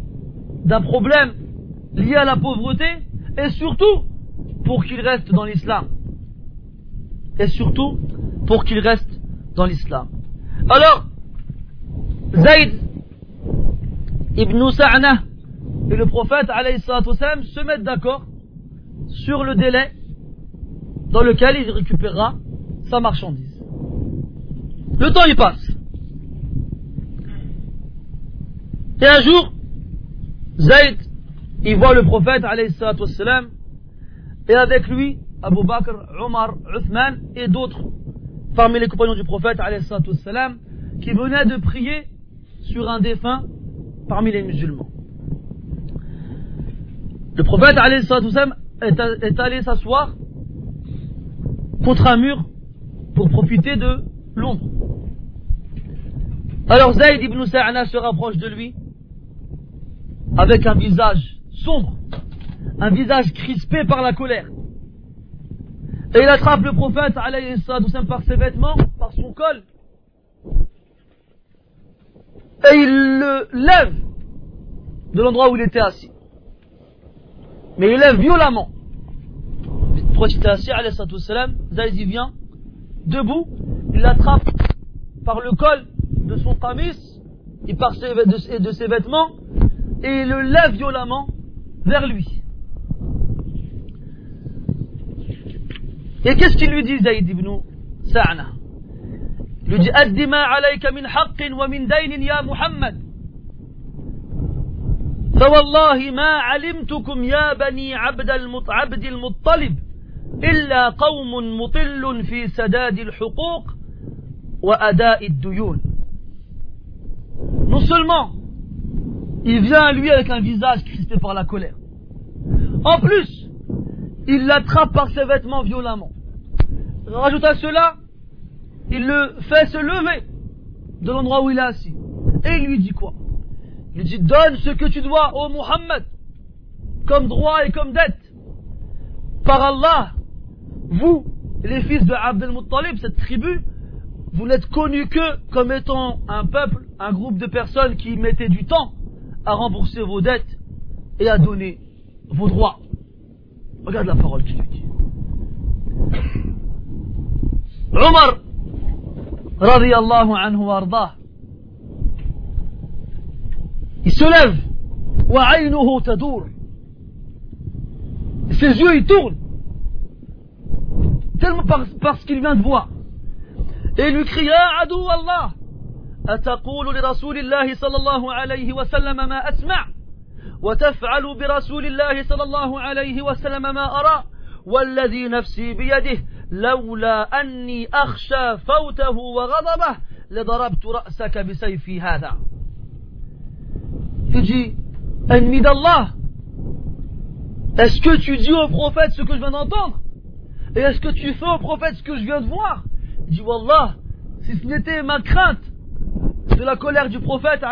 d'un problème lié à la pauvreté et surtout pour qu'il reste dans l'islam. Et surtout pour qu'il reste dans l'islam. Alors, Zayd ibn Sa'na et le prophète se mettent d'accord sur le délai dans lequel il récupérera sa marchandise. Le temps y passe. Et un jour, Zayd, il voit le prophète et avec lui Abu Bakr, Omar, Uthman et d'autres parmi les compagnons du prophète qui venaient de prier sur un défunt parmi les musulmans. Le prophète est allé s'asseoir contre un mur pour profiter de l'ombre. Alors Zayd ibn Sa'ana se rapproche de lui avec un visage sombre, un visage crispé par la colère. Et il attrape le prophète par ses vêtements, par son col, et il le lève de l'endroit où il était assis. Mais il lève violemment. Quand il était assis, Zayd vient, debout, il l'attrape par le col de son tamis et par de, ses vêtements, et le lève violemment vers lui. Et qu'est-ce qu'il lui dit Zayd ibn Sa'na Il lui dit Addima alayka min haqqin wa min daynin ya Muhammad فوالله ما علمتكم يا بني عبد عبد المطلب إلا قوم مطل في سداد الحقوق وأداء الديون Non seulement il vient à lui avec un visage crispé par la colère. En plus, il l'attrape par ses vêtements violemment. Rajoute à cela, il le fait se lever de l'endroit où il est assis. Et il lui dit quoi? Il lui dit Donne ce que tu dois, au Muhammad, comme droit et comme dette. Par Allah, vous, les fils de Abdel Muttalib, cette tribu, vous n'êtes connus que comme étant un peuple, un groupe de personnes qui mettaient du temps à rembourser vos dettes et à donner vos droits. Regarde la parole qu'il lui dit. Omar, radiallahu anhu ardah, il se lève, wa tadour. Ses yeux, ils tournent. Tellement parce qu'il vient de voir. Et il lui crie, adou Allah, أتقول لرسول الله صلى الله عليه وسلم ما أسمع؟ وتفعل برسول الله صلى الله عليه وسلم ما أرى؟ والذي نفسي بيده لولا أني أخشى فوته وغضبه لضربت رأسك بسيفي هذا. تجي أنمد الله Est-ce que tu dis au prophète ce que je viens d'entendre? Et est-ce que tu fais au prophète ce que je viens de voir? Dis Wallah, si ce n'était ma crainte de la colère du prophète,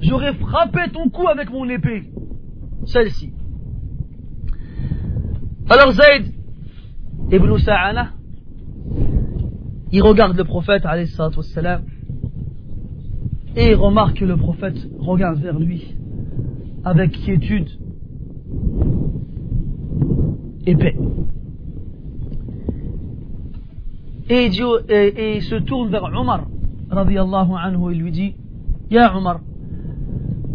j'aurais frappé ton cou avec mon épée. Celle-ci. Alors Zayd ibn Sa'ana, il regarde le prophète, et il remarque que le prophète regarde vers lui avec quiétude et paix. Et il, dit, et, et se tourne vers Omar, radiallahu anhu, il lui dit, Ya Omar,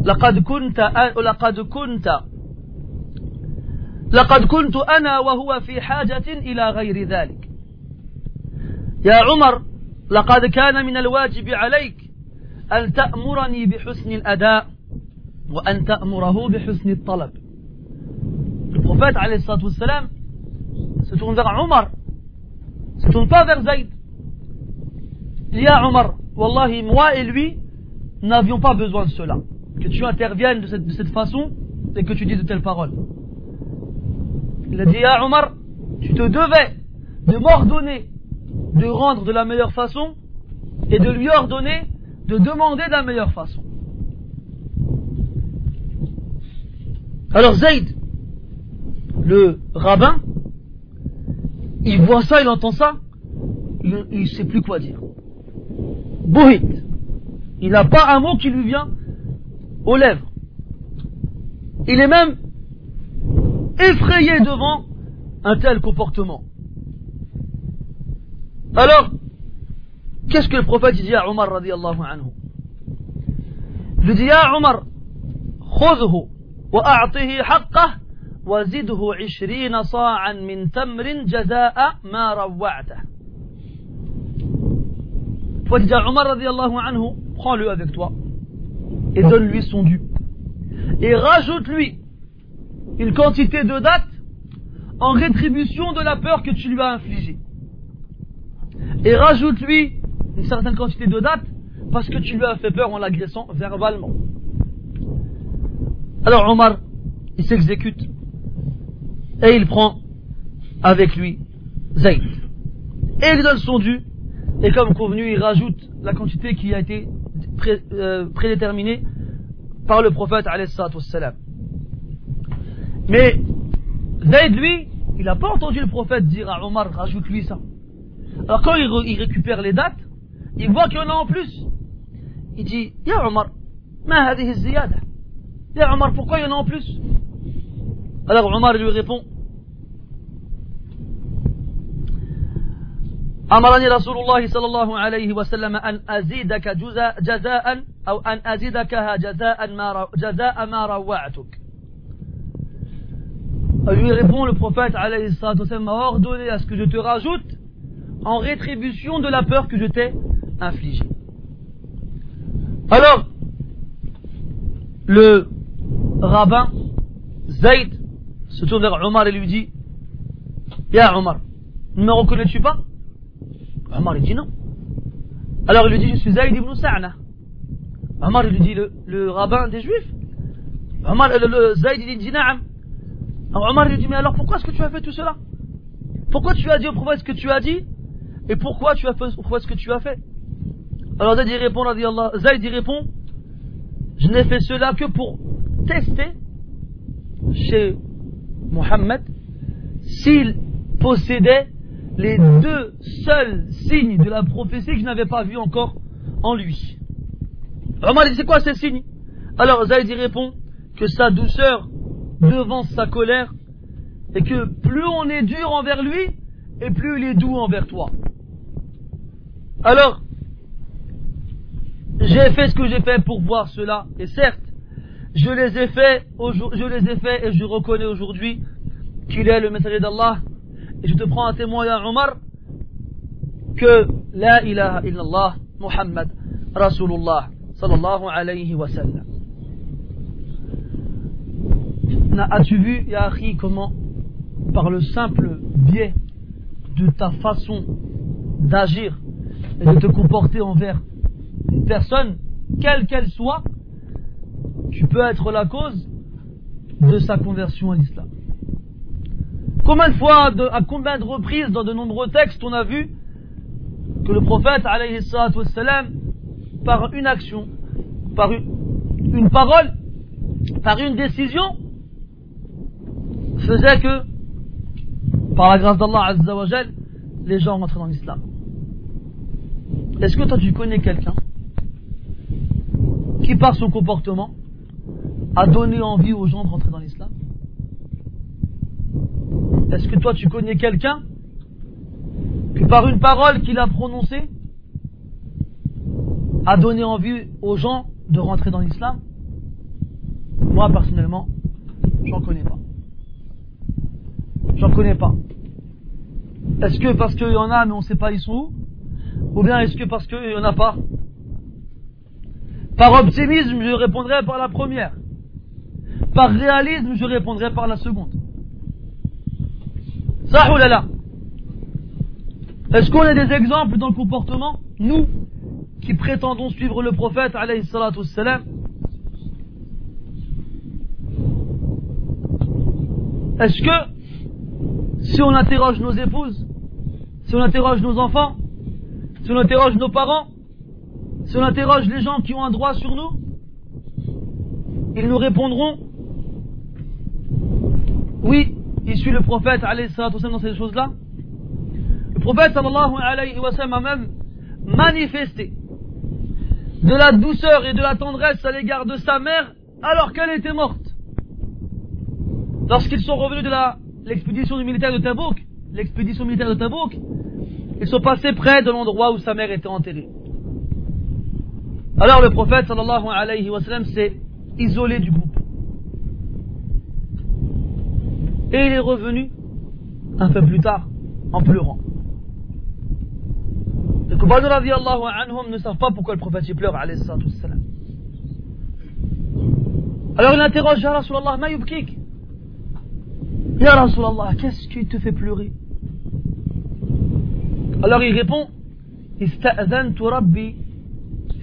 لقد كنت لقد كنت لقد كنت أنا وهو في حاجة إلى غير ذلك يا عمر لقد كان من الواجب عليك أن تأمرني بحسن الأداء وأن تأمره بحسن الطلب Le prophète الصلاة والسلام se tourne vers Omar tourne pas vers Zayd. Ya Omar, Wallahi, moi et lui n'avions pas besoin de cela. Que tu interviennes de cette, façon et que tu dises de telles paroles. Il a dit, Ya Omar, tu te devais de m'ordonner de rendre de la meilleure façon et de lui ordonner de demander de la meilleure façon. Alors Zayd, le rabbin, il voit ça, il entend ça, il ne sait plus quoi dire. Bohit. Il n'a pas un mot qui lui vient aux lèvres. Il est même effrayé devant un tel comportement. Alors, qu'est-ce que le prophète dit à Omar radiallahu anhu? Il dit, à Omar, khudhu wa a'tihi haqqah وزده عشرين صاعا من تمر جزاء ما روعته Faut dire Omar radiallahu anhu, prends-le avec toi et donne-lui son dû. Et rajoute-lui une quantité de dates en rétribution de la peur que tu lui as infligée. Et rajoute-lui une certaine quantité de dates parce que tu lui as fait peur en l'agressant verbalement. Alors Omar, il s'exécute et il prend avec lui Zayd. Et il donne son dû et comme convenu, il rajoute la quantité qui a été euh, prédéterminée par le prophète. Mais Zayd, lui, il n'a pas entendu le prophète dire à Omar, rajoute-lui ça. Alors quand il, récupère les dates, il voit qu'il y en a en plus. Il dit, Ya Omar, ma hadihi ziyada. Ya Omar, pourquoi il y en a en plus? Alors Omar lui répond, أمرني رسول الله صلى الله عليه وسلم أن أزيدك جزاء أو أن أزيدك جزاء ما جزاء ما روعتك lui répond le prophète alayhi m'a ordonné à ce que je te rajoute en rétribution de la peur que je t'ai infligée. Alors, le rabbin Zayd se tourne vers Omar et lui dit Ya Omar, ne me reconnais-tu pas? Omar il dit non. Alors il lui dit Je suis Zayd ibn Sa'na. Omar il lui dit le, rabbin des juifs. Omar, le, le Zayd il dit Naam. Omar lui dit Mais alors pourquoi est-ce que tu as fait tout cela? Pourquoi tu as dit au prophète ce que tu as dit? Et pourquoi tu as fait ce que tu as fait? Alors Zayd il répond, Zayd il répond Je n'ai fait cela que pour tester chez Mohammed s'il possédait les deux seuls signes de la prophétie que je n'avais pas vu encore en lui. Omar dit c'est quoi ces signes? Alors Zayd y répond que sa douceur devance sa colère et que plus on est dur envers lui et plus il est doux envers toi. Alors, j'ai fait ce que j'ai fait pour voir cela et certes, je les ai fait, je les ai fait et je reconnais aujourd'hui qu'il est le messager d'Allah et je te prends un témoin, ya Omar, que la ilaha illallah Muhammad Rasulullah sallallahu alayhi wa sallam. As-tu vu, ya comment, par le simple biais de ta façon d'agir et de te comporter envers une personne, quelle qu'elle soit, tu peux être la cause de sa conversion à l'islam. Combien de fois, à combien de reprises dans de nombreux textes on a vu que le prophète, wassalam, par une action, par une, parole, par une décision, faisait que, par la grâce d'Allah les gens rentraient dans l'islam. Est-ce que toi tu connais quelqu'un qui par son comportement a donné envie aux gens de rentrer dans l'islam est-ce que toi tu connais quelqu'un qui par une parole qu'il a prononcée a donné envie aux gens de rentrer dans l'islam Moi personnellement, j'en connais pas. J'en connais pas. Est-ce que parce qu'il y en a mais on ne sait pas ils sont où Ou bien est-ce que parce qu'il n'y en a pas Par optimisme, je répondrai par la première. Par réalisme, je répondrai par la seconde. Ça Est-ce qu'on a des exemples dans le comportement? Nous, qui prétendons suivre le prophète, alayhi salatu salam, Est-ce que, si on interroge nos épouses, si on interroge nos enfants, si on interroge nos parents, si on interroge les gens qui ont un droit sur nous, ils nous répondront oui, il suit le prophète dans ces choses-là Le prophète sallallahu alayhi wa sallam a même manifesté de la douceur et de la tendresse à l'égard de sa mère alors qu'elle était morte. Lorsqu'ils sont revenus de l'expédition militaire de Tabouk, l'expédition militaire de Tabouk, ils sont passés près de l'endroit où sa mère était enterrée. Alors le prophète sallallahu alayhi wa sallam s'est isolé du groupe. Et il est revenu un peu plus tard en pleurant. Les compagnons anhum ne savent pas pourquoi le prophète pleure. Alors il interroge Ya Rasulallah, ma yubkik Ya Rasulallah, qu'est-ce qui te fait pleurer? Alors il répond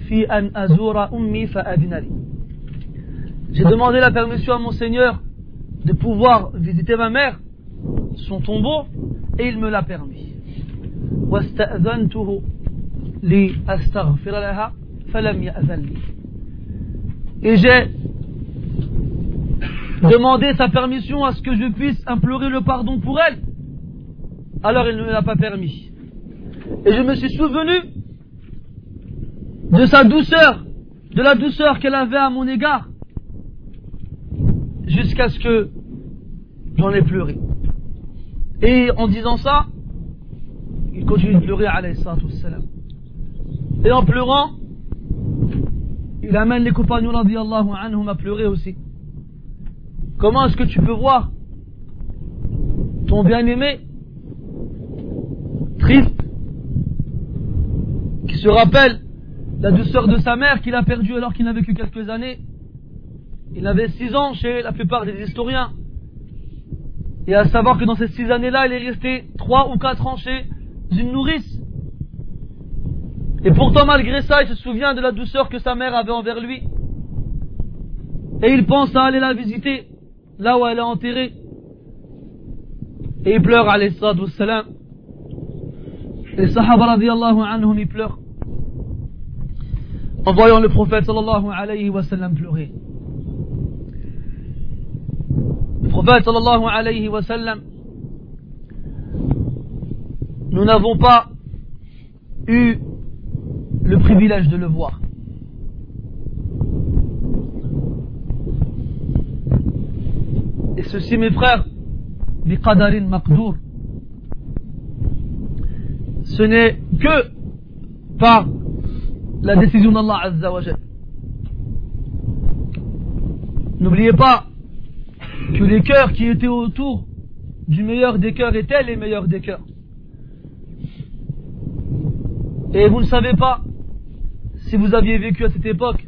fi an azura ummi fa'adinali. J'ai demandé la permission à mon Seigneur de pouvoir visiter ma mère, son tombeau, et il me l'a permis. Et j'ai demandé sa permission à ce que je puisse implorer le pardon pour elle. Alors il ne me l'a pas permis. Et je me suis souvenu de sa douceur, de la douceur qu'elle avait à mon égard jusqu'à ce que j'en ai pleuré. Et en disant ça, il continue de pleurer, salam. Et en pleurant, il amène les compagnons, radiallahu anhum, à pleurer aussi. Comment est-ce que tu peux voir ton bien-aimé triste, qui se rappelle la douceur de sa mère qu'il a perdue alors qu'il n'a vécu quelques années, il avait six ans chez la plupart des historiens. Et à savoir que dans ces six années-là, il est resté trois ou quatre ans chez une nourrice. Et pourtant, malgré ça, il se souvient de la douceur que sa mère avait envers lui. Et il pense à aller la visiter, là où elle est enterrée. Et il pleure, alayhi salam. Et les sahaba radiallahu anhum, ils pleurent. En voyant le prophète sallallahu alayhi wa sallam pleurer. Prophète nous n'avons pas eu le privilège de le voir. Et ceci, mes frères, biqadarin maqdour, ce n'est que par la décision d'Allah Azza wa N'oubliez pas que les cœurs qui étaient autour du meilleur des cœurs étaient les meilleurs des cœurs. Et vous ne savez pas si vous aviez vécu à cette époque,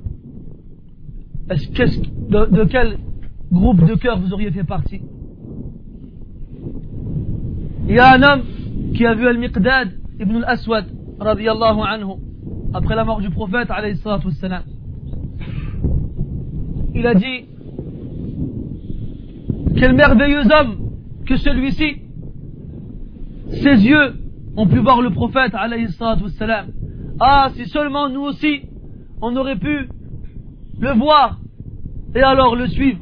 de, quel groupe de cœurs vous auriez fait partie? Il y a un homme qui a vu Al-Miqdad ibn al-Aswad, radiallahu anhu, après la mort du prophète, alayhi Il a dit, quel merveilleux homme que celui-ci. Ses yeux ont pu voir le prophète, alayhi wassalam. Ah, si seulement nous aussi, on aurait pu le voir et alors le suivre.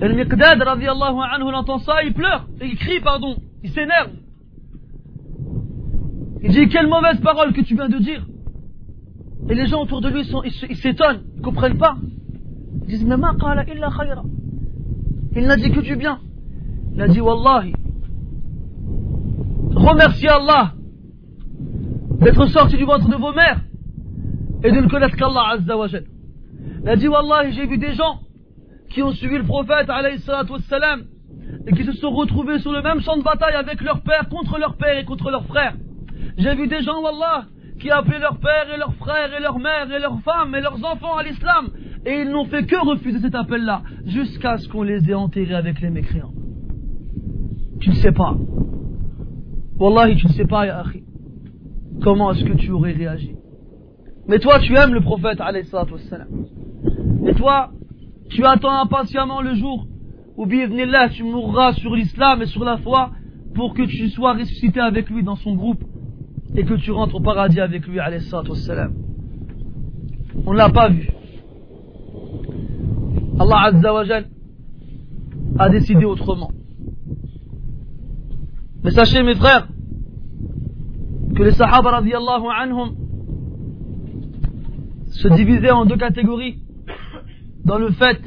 Et le Miqdad, radiallahu anhu, il entend ça, il pleure, il crie, pardon, il s'énerve. Il dit, quelle mauvaise parole que tu viens de dire. Et les gens autour de lui, ils s'étonnent, ils ne comprennent pas. Ils disent, mais ma qala illa khayra. Il n'a dit que du bien. Il a dit Wallahi. Remerciez Allah d'être sorti du ventre de vos mères et de ne connaître qu'Allah Azza wa Il a dit Wallahi, j'ai vu des gens qui ont suivi le prophète et qui se sont retrouvés sur le même champ de bataille avec leur père contre leur père et contre leurs frères. J'ai vu des gens, Wallah, qui appelaient leur père et leurs frères et leurs mères et leurs femmes et leurs enfants à l'islam et ils n'ont fait que refuser cet appel-là, jusqu'à ce qu'on les ait enterrés avec les mécréants. Tu ne sais pas. Wallahi, tu ne sais pas, ya Comment est-ce que tu aurais réagi? Mais toi, tu aimes le prophète, alayhi Et toi, tu attends impatiemment le jour où, là, tu mourras sur l'islam et sur la foi pour que tu sois ressuscité avec lui dans son groupe et que tu rentres au paradis avec lui, alayhi On ne l'a pas vu. Allah Azza wa a décidé autrement. Mais sachez mes frères que les Sahaba radiallahu anhum se divisait en deux catégories dans le fait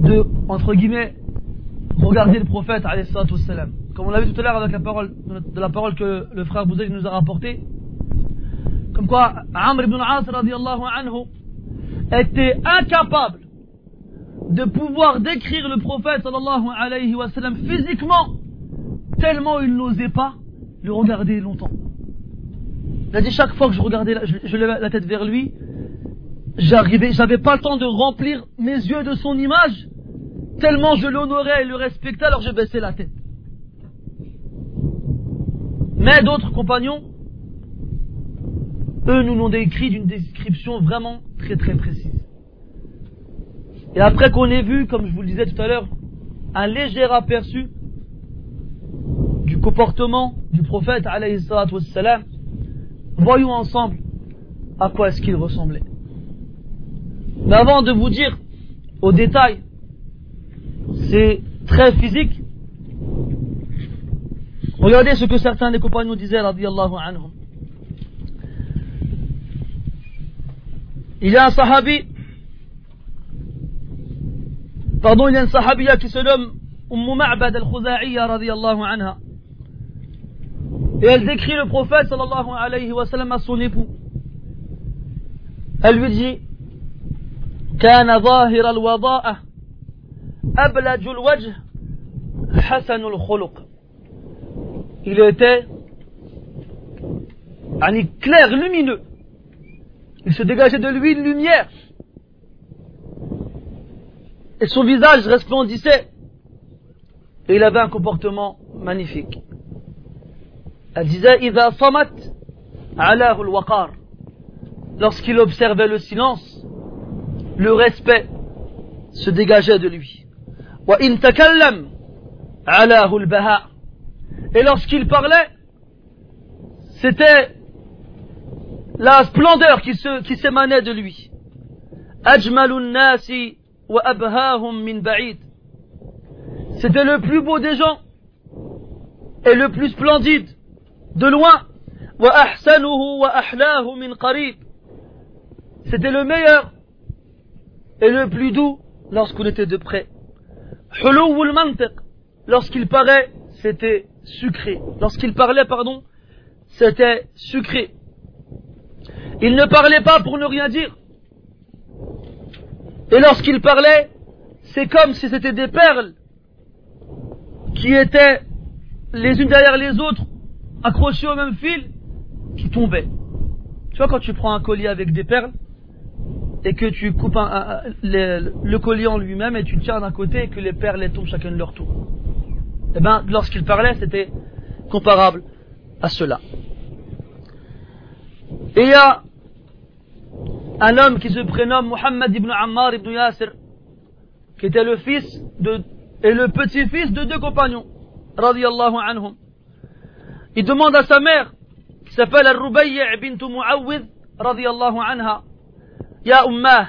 de, entre guillemets, regarder le prophète, salam. Comme on l'a vu tout à l'heure avec la parole, de la parole que le frère Bouzek nous a rapporté. Comme quoi, Amr ibn al-As, anhu, était incapable de pouvoir décrire le prophète, sallallahu alayhi wa sallam, physiquement, tellement il n'osait pas le regarder longtemps. Il a dit chaque fois que je regardais, je, je levais la tête vers lui, j'arrivais, j'avais pas le temps de remplir mes yeux de son image, tellement je l'honorais et le respectais, alors je baissais la tête. Mais d'autres compagnons, eux nous l'ont décrit d'une description vraiment très très précise. Et après qu'on ait vu, comme je vous le disais tout à l'heure, un léger aperçu du comportement du prophète alayhi wassalam, voyons ensemble à quoi est-ce qu'il ressemblait. Mais avant de vous dire au détail, c'est très physique. Regardez ce que certains des compagnons disaient, radiallahu anhum. Il y a un sahabi, sahabiya qui se nomme Umm Ma'bad al-Khuza'iyya, radiallahu anha. Et elle décrit le prophète, sallallahu alayhi wa sallam, à son époux. Elle lui dit, كان ظاهر الوضاءة أبلج الوجه حسن الخلق il était un clair, lumineux. Il se dégageait de lui une lumière. et son visage resplendissait. Et il avait un comportement magnifique. Elle disait Ida Samat Alahul Waqar. Lorsqu'il observait le silence, le respect se dégageait de lui. Wa in Baha. Et lorsqu'il parlait, c'était la splendeur qui s'émanait de lui. Ajmalun c'était le plus beau des gens et le plus splendide de loin. C'était le meilleur et le plus doux lorsqu'on était de près. Lorsqu'il paraît, c'était sucré. Lorsqu'il parlait, pardon, c'était sucré. Il ne parlait pas pour ne rien dire. Et lorsqu'il parlait, c'est comme si c'était des perles qui étaient les unes derrière les autres, accrochées au même fil, qui tombaient. Tu vois, quand tu prends un collier avec des perles, et que tu coupes le, collier en lui-même et tu tiens d'un côté et que les perles tombent chacun de leur tour. Eh bien, lorsqu'il parlait, c'était comparable à cela. Et il y a un homme qui se prénomme Muhammad ibn Ammar ibn Yasir, qui était le fils de, et le petit-fils de deux compagnons, radiallahu anhum. Il demande à sa mère, qui s'appelle Al-Rubayy' bint Muawwid, radiallahu anha, يا أماه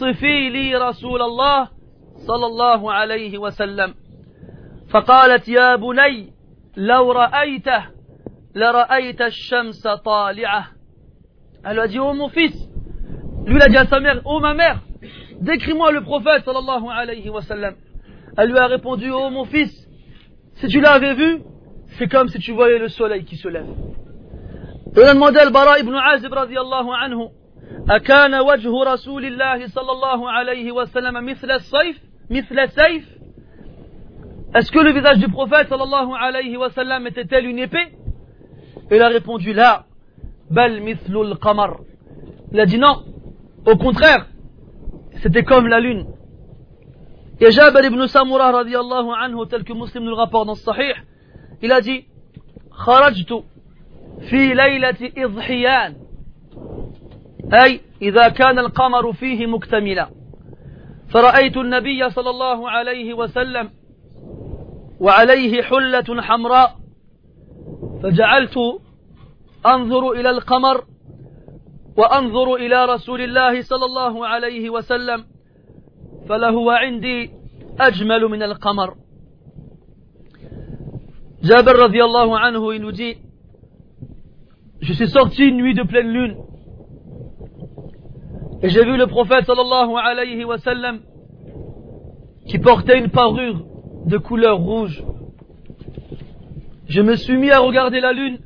صفي لي رسول الله صلى الله عليه وسلم فقالت يا بني لو رأيته لرأيت الشمس طالعة Elle a dit, oh mon fils, lui il a dit à sa mère, oh ma mère, décris-moi le prophète sallallahu alayhi wa sallam. Elle lui a répondu, oh mon fils, si tu l'avais vu, c'est comme si tu voyais le soleil qui se lève. Et on a demandé al Bara ibn Azib radiallahu anhu, أكان وجه رسول الله صلى الله عليه وسلم مثل الصيف مثل السيف Est-ce que le visage du prophète sallallahu alayhi wa sallam était-elle une épée Il a répondu là, bal mithlul qamar. Il a dit non, au contraire, c'était comme la lune. Et Jabir ibn Samura radiallahu anhu, tel que Muslim nous le rapporte dans le Sahih, il a dit, خرجت في ليلة إضحيان أي إذا كان القمر فيه مكتملا فرأيت النبي صلى الله عليه وسلم وعليه حلة حمراء فجعلت أنظر إلى القمر وأنظر إلى رسول الله صلى الله عليه وسلم فلهو عندي أجمل من القمر جابر رضي الله عنه nous Je suis sorti une nuit de pleine lune Et j'ai vu le prophète sallallahu alayhi wa sallam qui portait une parure de couleur rouge. Je me suis mis à regarder la lune.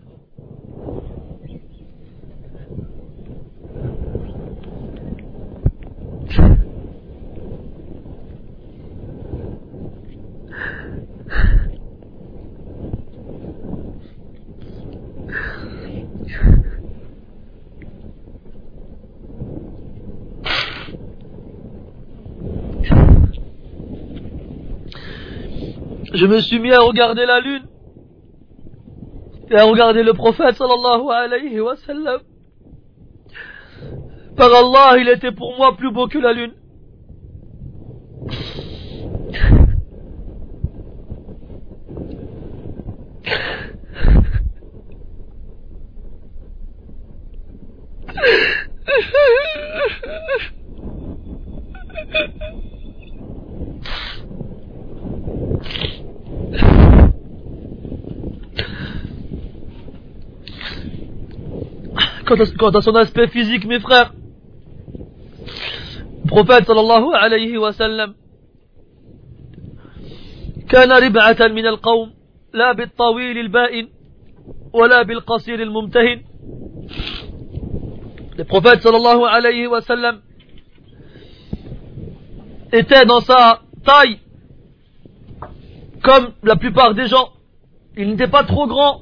Je me suis mis à regarder la lune et à regarder le prophète sallallahu alayhi wa sallam. Par Allah, il était pour moi plus beau que la lune. (laughs) quant à, son aspect physique, mes frères. Le prophète sallallahu alayhi wa sallam كان ربعة من القوم لا بالطويل البائن ولا بالقصير الممتهن Le prophète sallallahu alayhi wa sallam était dans sa taille comme la plupart des gens. Il n'était pas trop grand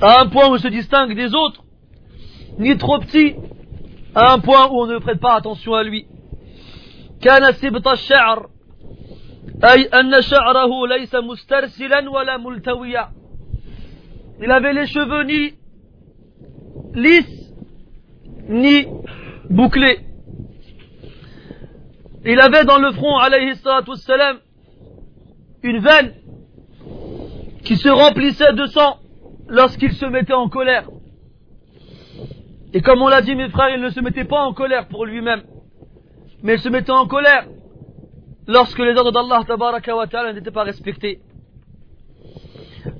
à un point où il se distingue des autres, ni trop petit, à un point où on ne prête pas attention à lui. كان سبط الشعر أي أن شعره ليس مسترسلا ولا ملتويا Il avait les cheveux ni lisses ni bouclés. Il avait dans le front, alayhi wassalam, une veine qui se remplissait de sang lorsqu'il se mettait en colère. Et comme on l'a dit mes frères, il ne se mettait pas en colère pour lui-même, mais il se mettait en colère lorsque les ordres d'Allah n'étaient pas respectés.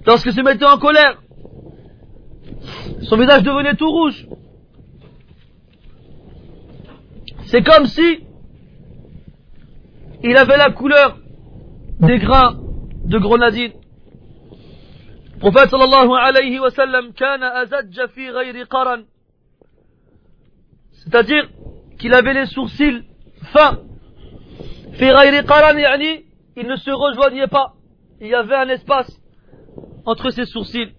Lorsqu'il se mettait en colère, son visage devenait tout rouge. C'est comme si il avait la couleur des grains de grenadine. prophète sallallahu alayhi wa sallam kana azajja fi ghayri qaran c'est-à-dire qu'il avait les sourcils fins fi ghayri qaran yani il ne se rejoignait pas il y avait un espace entre ses sourcils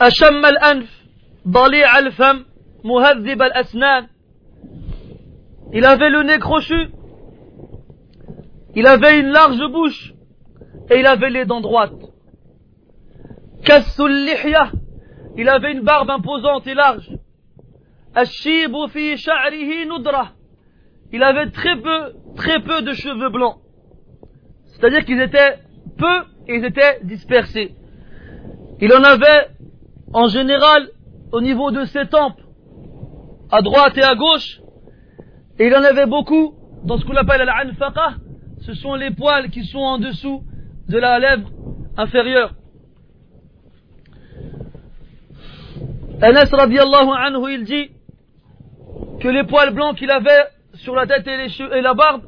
أشم الأنف ضليع الفم Muhaddib al-Asnan. Il avait le nez crochu. Il avait une large bouche. Et il avait les dents droites. Kassulihya. Il avait une barbe imposante et large. Ashibu fi nudra. Il avait très peu, très peu de cheveux blancs. C'est-à-dire qu'ils étaient peu et ils étaient dispersés. Il en avait, en général, au niveau de ses tempes, à droite et à gauche, et il en avait beaucoup dans ce qu'on appelle al-anfaqa, ce sont les poils qui sont en dessous de la lèvre inférieure. Anas radiallahu anhu, il dit que les poils blancs qu'il avait sur la tête et, les cheveux, et la barbe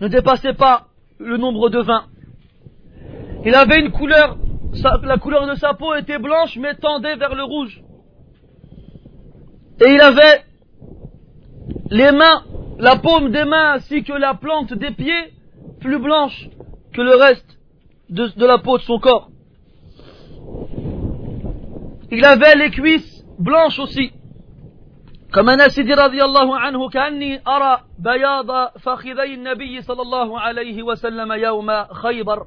ne dépassaient pas le nombre de 20. Il avait une couleur, la couleur de sa peau était blanche mais tendait vers le rouge. Et il avait les mains, la paume des mains ainsi que la plante des pieds plus blanche que le reste de, de la peau de son corps. Il avait les cuisses blanches aussi. كما نسيدي رضي الله عنه كأني أرى بياض فخذي النبي صلى الله عليه وسلم يوم خيبر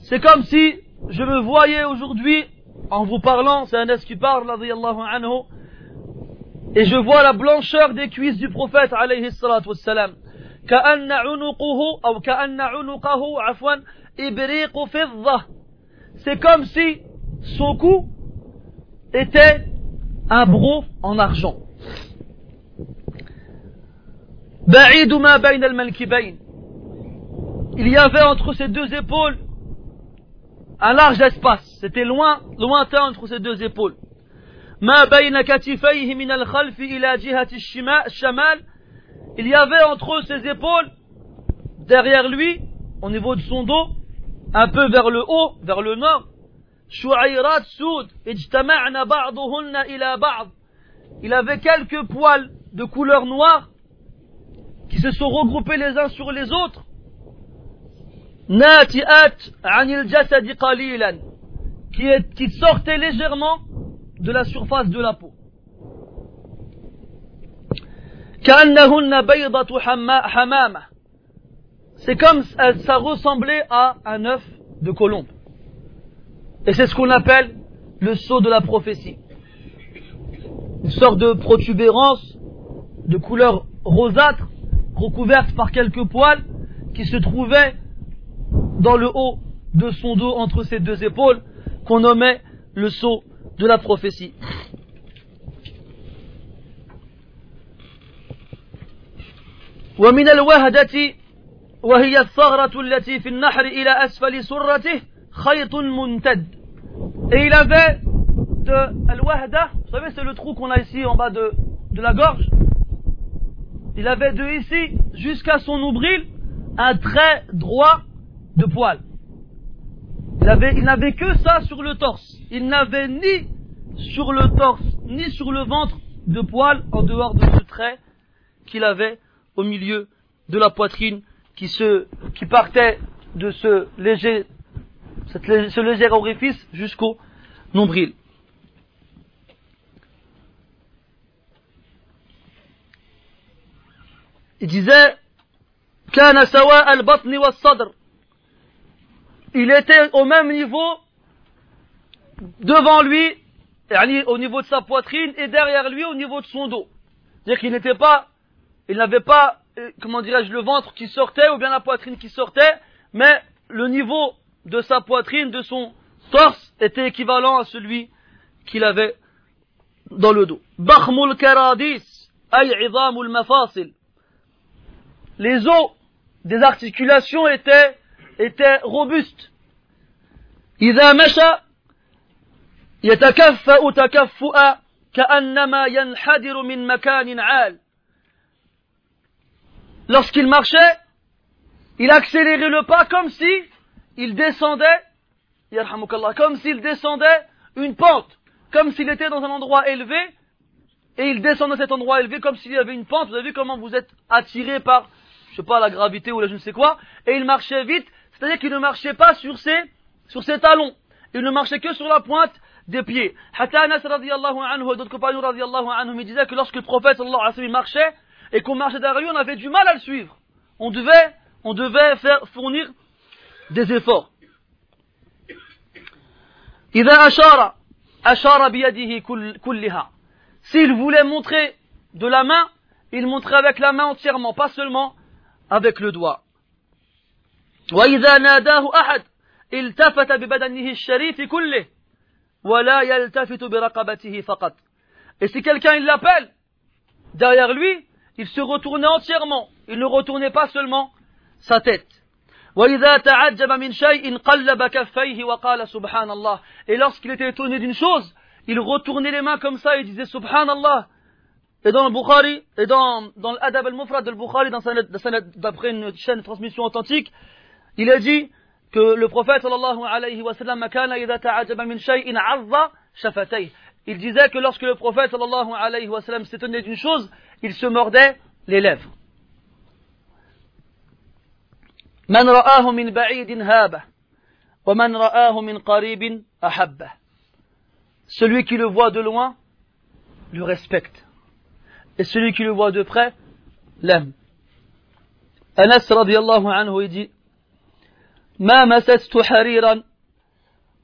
C'est comme si je me voyais aujourd'hui en vous parlant, c'est un qui parle رضي الله عنه et je vois la blancheur des cuisses du prophète عليه الصلاة والسلام كأن عنقه أو كأن عنقه عفوا إبريق فضة c'est comme si son cou était un broc en argent بعيد ما بين المنكبين il y avait entre ces deux épaules un large espace. C'était loin, lointain entre ses deux épaules. ما بين كتفيه من الخلف إلى جهة الشما- الشمال. Il y avait entre ses épaules, derrière lui, au niveau de son dos, un peu vers le haut, vers le nord, شعيرات سود اجتمعن بعضهن إلى بعض. Il avait quelques poils de couleur noire qui se sont regroupés les uns sur les autres. ناتئات عن الجسد قليلا qui, est- qui sortaient légèrement de la surface de la peau. C'est comme ça ressemblait à un œuf de colombe. Et c'est ce qu'on appelle le sceau de la prophétie. Une sorte de protubérance de couleur rosâtre recouverte par quelques poils qui se trouvait dans le haut de son dos entre ses deux épaules qu'on nommait le sceau de la prophétie. ومن الوهدة وهي الثغرة التي في النحر إلى أسفل سرته خيط ممتد et il avait de al-wahda, vous savez c'est le trou qu'on a ici en bas de, de la gorge il avait de ici jusqu'à son nombril un trait droit de poil il avait- il n'avait que ça sur le torse il n'avait ni sur le torse ni sur le ventre de poil en dehors de ce trait qu'il avait au milieu de la poitrine qui, se, qui partait de ce léger, cette lé- ce léger orifice jusqu'au nombril. Il disait كان سواء البطن والصدر il était au même niveau devant lui, au niveau de sa poitrine, et derrière lui au niveau de son dos. C'est-à-dire qu'il n'était pas, il n'avait pas, euh, comment dirais-je, le ventre qui sortait ou bien la poitrine qui sortait, mais le niveau de sa poitrine, de son torse, était équivalent à celui qu'il avait dans le dos. Bakhmul karadis, ay mafasil. Les os des articulations étaient étaient robustes. إذا مشى يتكفأ تكفؤا كأنما ينحدر من مكان عال lorsqu'il marchait, il accélérait le pas comme si il descendait, yarhamukallah, comme s'il descendait une pente, comme s'il était dans un endroit élevé, et il descendait cet endroit élevé comme s'il y avait une pente. Vous avez vu comment vous êtes attiré par, je sais pas, la gravité ou la je ne sais quoi, et il marchait vite, c'est-à-dire qu'il ne marchait pas sur ses, sur ses talons. Il ne marchait que sur la pointe des pieds. Hatta Anas radiallahu anhu et d'autres compagnons radiallahu anhu, ils disaient que lorsque le prophète sallallahu alayhi wa sallam marchait, et qu'on marchait derrière lui, on avait du mal à le suivre. On devait, on devait faire fournir des efforts. إذا أشار أشار بيده كل كلها. S'il voulait montrer de la main, il montrait avec la main entièrement, pas seulement avec le doigt. وإذا ناداه أحد التفت ببدنه الشريف كله ولا يلتفت برقبته فقط. Et si quelqu'un il l'appelle, derrière lui, il se retournait entièrement. Il ne retournait pas seulement sa tête. وإذا تعجب من شيء قلب كفيه وقال سبحان الله. Et lorsqu'il était étonné d'une chose, il retournait les mains comme ça et disait Subhanallah. Et dans le Bukhari, et dans, dans l'Adab al-Mufrad de Bukhari, dans sa- dans sa- d'après une chaîne de transmission authentique, il a dit que le prophète sallallahu alayhi wa sallam كان إذا تعجب من شيء عظ شفتيه. Il disait que lorsque le prophète sallallahu alayhi wa sallam s'étonnait d'une chose, il se mordait les lèvres. من رآه من بعيد هابه ومن رآه من قريب أحبه Celui qui le voit de loin le respecte. Et celui qui le voit de près l'aime. Anas radiallahu anhu il dit ما مسست حريرا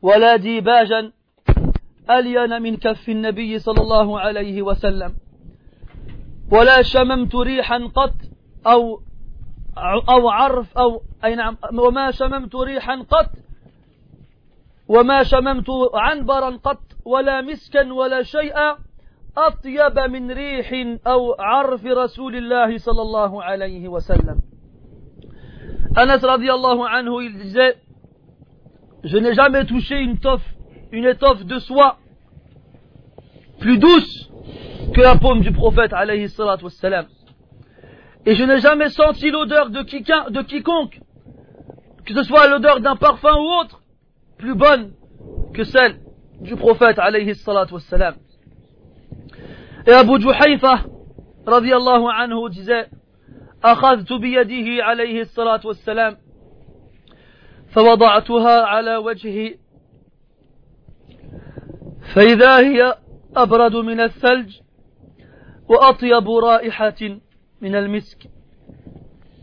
ولا ديباجا ألين من كف النبي صلى الله عليه وسلم ولا شممت ريحا قط أو أو عرف أو أي نعم وما شممت ريحا قط وما شممت عنبرا قط ولا مسكا ولا شيئا أطيب من ريح أو عرف رسول الله صلى الله عليه وسلم Anas radiallahu anhu, il disait, je n'ai jamais touché une étoffe, une étoffe de soie plus douce que la paume du prophète alayhi wassalam. Et je n'ai jamais senti l'odeur de, quiconque, que ce soit l'odeur d'un parfum ou autre, plus bonne que celle du prophète alayhi wassalam. Et Abu Juhayfa, radiallahu anhu, disait, أخذت بيده عليه الصلاة والسلام فوضعتها على وجهي. فإذا هي أبرد من الثلج وأطيب رائحة من المسك.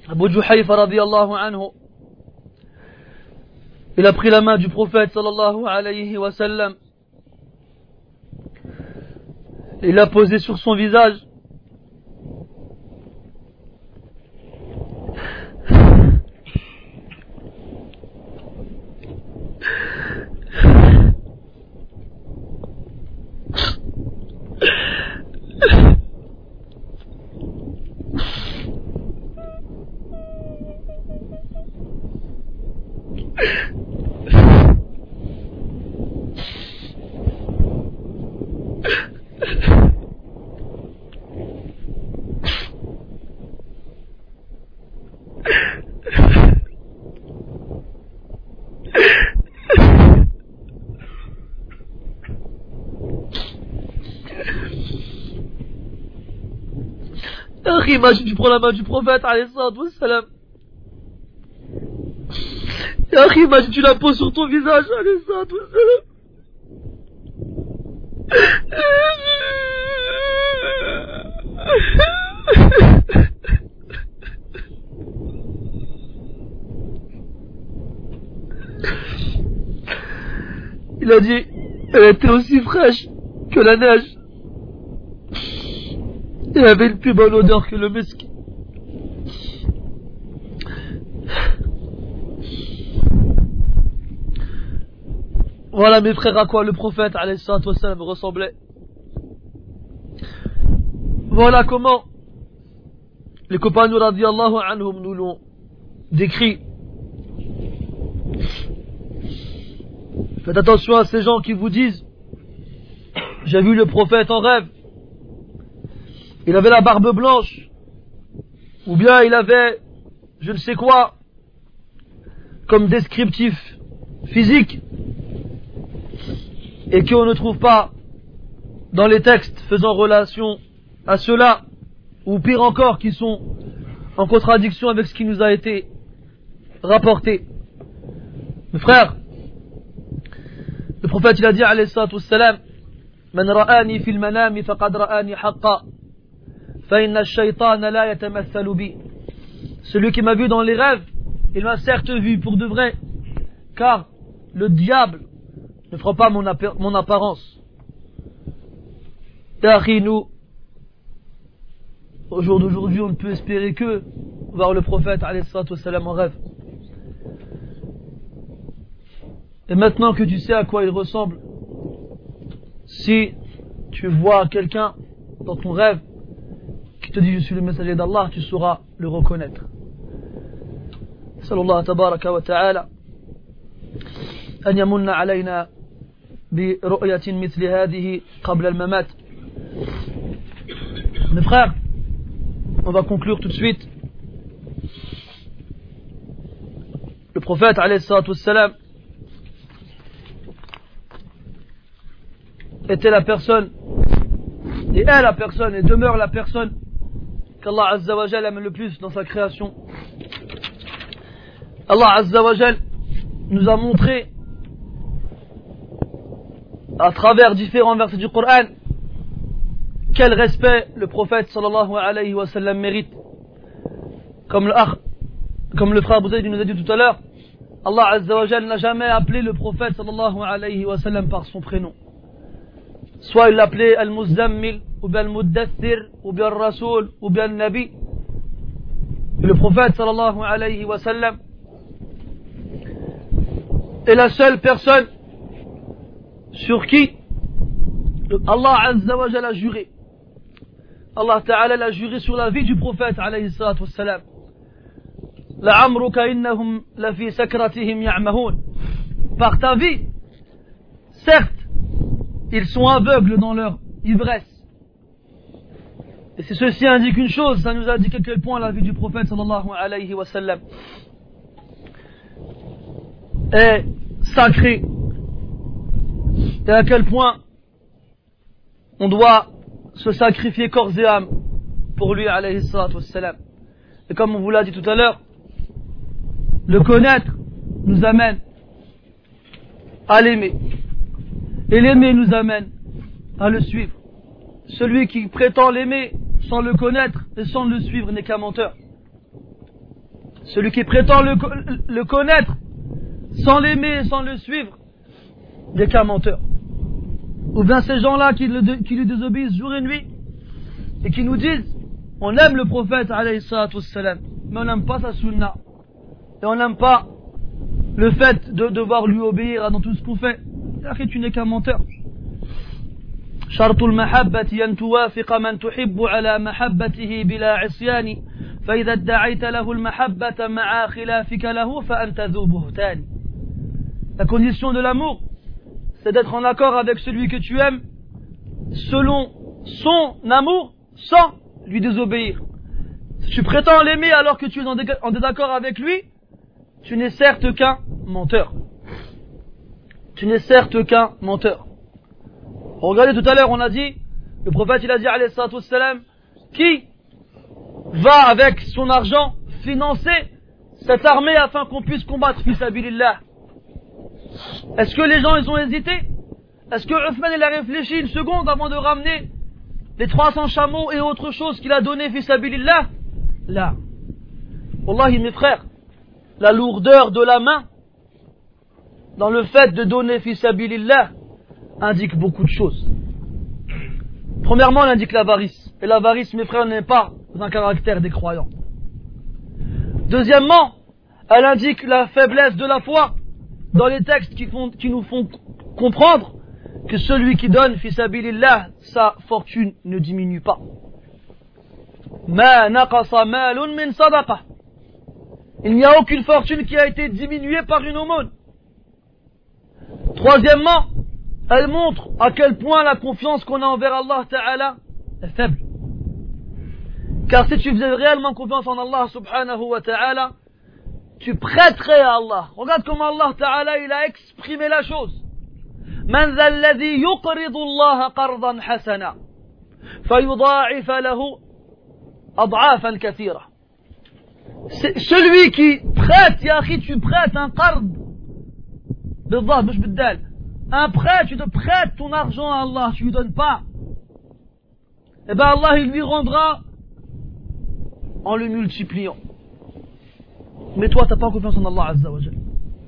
أبو جحيفه رضي الله عنه إلى بخلما جبروفيت صلى الله عليه وسلم إلى posé sur son visage. Imagine, tu prends la main du prophète, salam. Et imagine, tu la poses sur ton visage, salam. Il a dit, elle était aussi fraîche que la neige. Il avait une plus bonne odeur que le musc. Voilà mes frères à quoi le prophète me ressemblait. Voilà comment les compagnons radiallahu anhum nous l'ont décrit. Faites attention à ces gens qui vous disent J'ai vu le prophète en rêve il avait la barbe blanche, ou bien il avait je ne sais quoi comme descriptif physique, et qu'on ne trouve pas dans les textes faisant relation à cela, ou pire encore, qui sont en contradiction avec ce qui nous a été rapporté. Mes frères, le prophète il a dit alayhi salatu wassalam, Man ra'ani celui qui m'a vu dans les rêves, il m'a certes vu pour de vrai, car le diable ne fera pas mon, apparence. nous, au jour d'aujourd'hui, on ne peut espérer que voir le prophète en rêve. Et maintenant que tu sais à quoi il ressemble, si tu vois quelqu'un dans ton rêve te dit je suis le messager d'Allah, tu sauras le reconnaître. نسأل الله تبارك وتعالى أن يمن علينا برؤية مثل هذه قبل الممات Mes frères, on va conclure tout de suite. Le prophète, alayhi salam, était la personne, et est la personne, et demeure la personne qu'Allah Azzawajal aime le plus dans sa création. Allah Azzawajal nous a montré à travers différents versets du Coran quel respect le prophète sallallahu alayhi wa sallam mérite. Comme le, comme le frère Bouzaïd nous a dit tout à l'heure, Allah Azzawajal n'a jamais appelé le prophète sallallahu alayhi wa sallam par son prénom. Soit il l'appelait Al-Muzammil, ou bien Al-Muddathir, ou bien Al-Rasoul, ou bien Al-Nabi. Le prophète sallallahu alayhi wa sallam est la seule personne sur qui Allah azza wa a juré. Allah ta'ala l'a juré sur la vie du prophète alayhi salatu wassalam. innahum la fi sakratihim ya'mahun. par ta vie, certes, ils sont aveugles dans leur ivresse. Et ceci indique une chose, ça nous indique à quel point la vie du prophète sallallahu alayhi wa sallam est sacrée. Et à quel point on doit se sacrifier corps et âme pour lui alayhi salatu wassalam. Et comme on vous l'a dit tout à l'heure, le connaître nous amène à l'aimer. Et l'aimer nous amène à le suivre. Celui qui prétend l'aimer sans le connaître et sans le suivre n'est qu'un menteur. Celui qui prétend le, connaître sans l'aimer et sans le suivre n'est qu'un menteur. Ou bien ces gens-là qui, lui désobéissent jour et nuit et qui nous disent on aime le prophète mais on n'aime pas sa sunna et on n'aime pas le fait de devoir lui obéir dans tout ce qu'on fait. Et tu n'es qu'un menteur. شرط المحبة أن توافق من تحب على محبته بلا عصيان فإذا ادعيت له المحبة مع خلافك له فأنت ذو بهتان La condition de l'amour, c'est d'être en accord avec celui que tu aimes selon son amour sans lui désobéir. Si tu prétends l'aimer alors que tu es en désaccord avec lui, tu n'es certes qu'un menteur. Tu n'es certes qu'un menteur. Regardez tout à l'heure, on a dit, le prophète il a dit, qui va avec son argent financer cette armée afin qu'on puisse combattre fils Est-ce que les gens ils ont hésité? Est-ce que Uthman il a réfléchi une seconde avant de ramener les 300 chameaux et autre chose qu'il a donné fils Là. Wallahi mes frères, la lourdeur de la main dans le fait de donner fils indique beaucoup de choses. Premièrement, elle indique l'avarice. Et l'avarice, mes frères, n'est pas un caractère des croyants. Deuxièmement, elle indique la faiblesse de la foi dans les textes qui, font, qui nous font comprendre que celui qui donne, fils sa fortune ne diminue pas. Il n'y a aucune fortune qui a été diminuée par une aumône. Troisièmement, elle montre à quel point la confiance qu'on a envers Allah Ta'ala est faible. Car si tu faisais réellement confiance en Allah Subhanahu wa Ta'ala, tu prêterais à Allah. Regarde comment Allah Ta'ala il a exprimé la chose. من ذا الذي يقرض الله قرضا حسنا فيضاعف له أضعافا كثيرة celui qui prête يا أخي tu prêtes un qard un prêtre, tu te prêtes ton argent à Allah, tu lui donnes pas. Et bien Allah, il lui rendra en le multipliant. Mais toi, t'as pas confiance en Allah Azza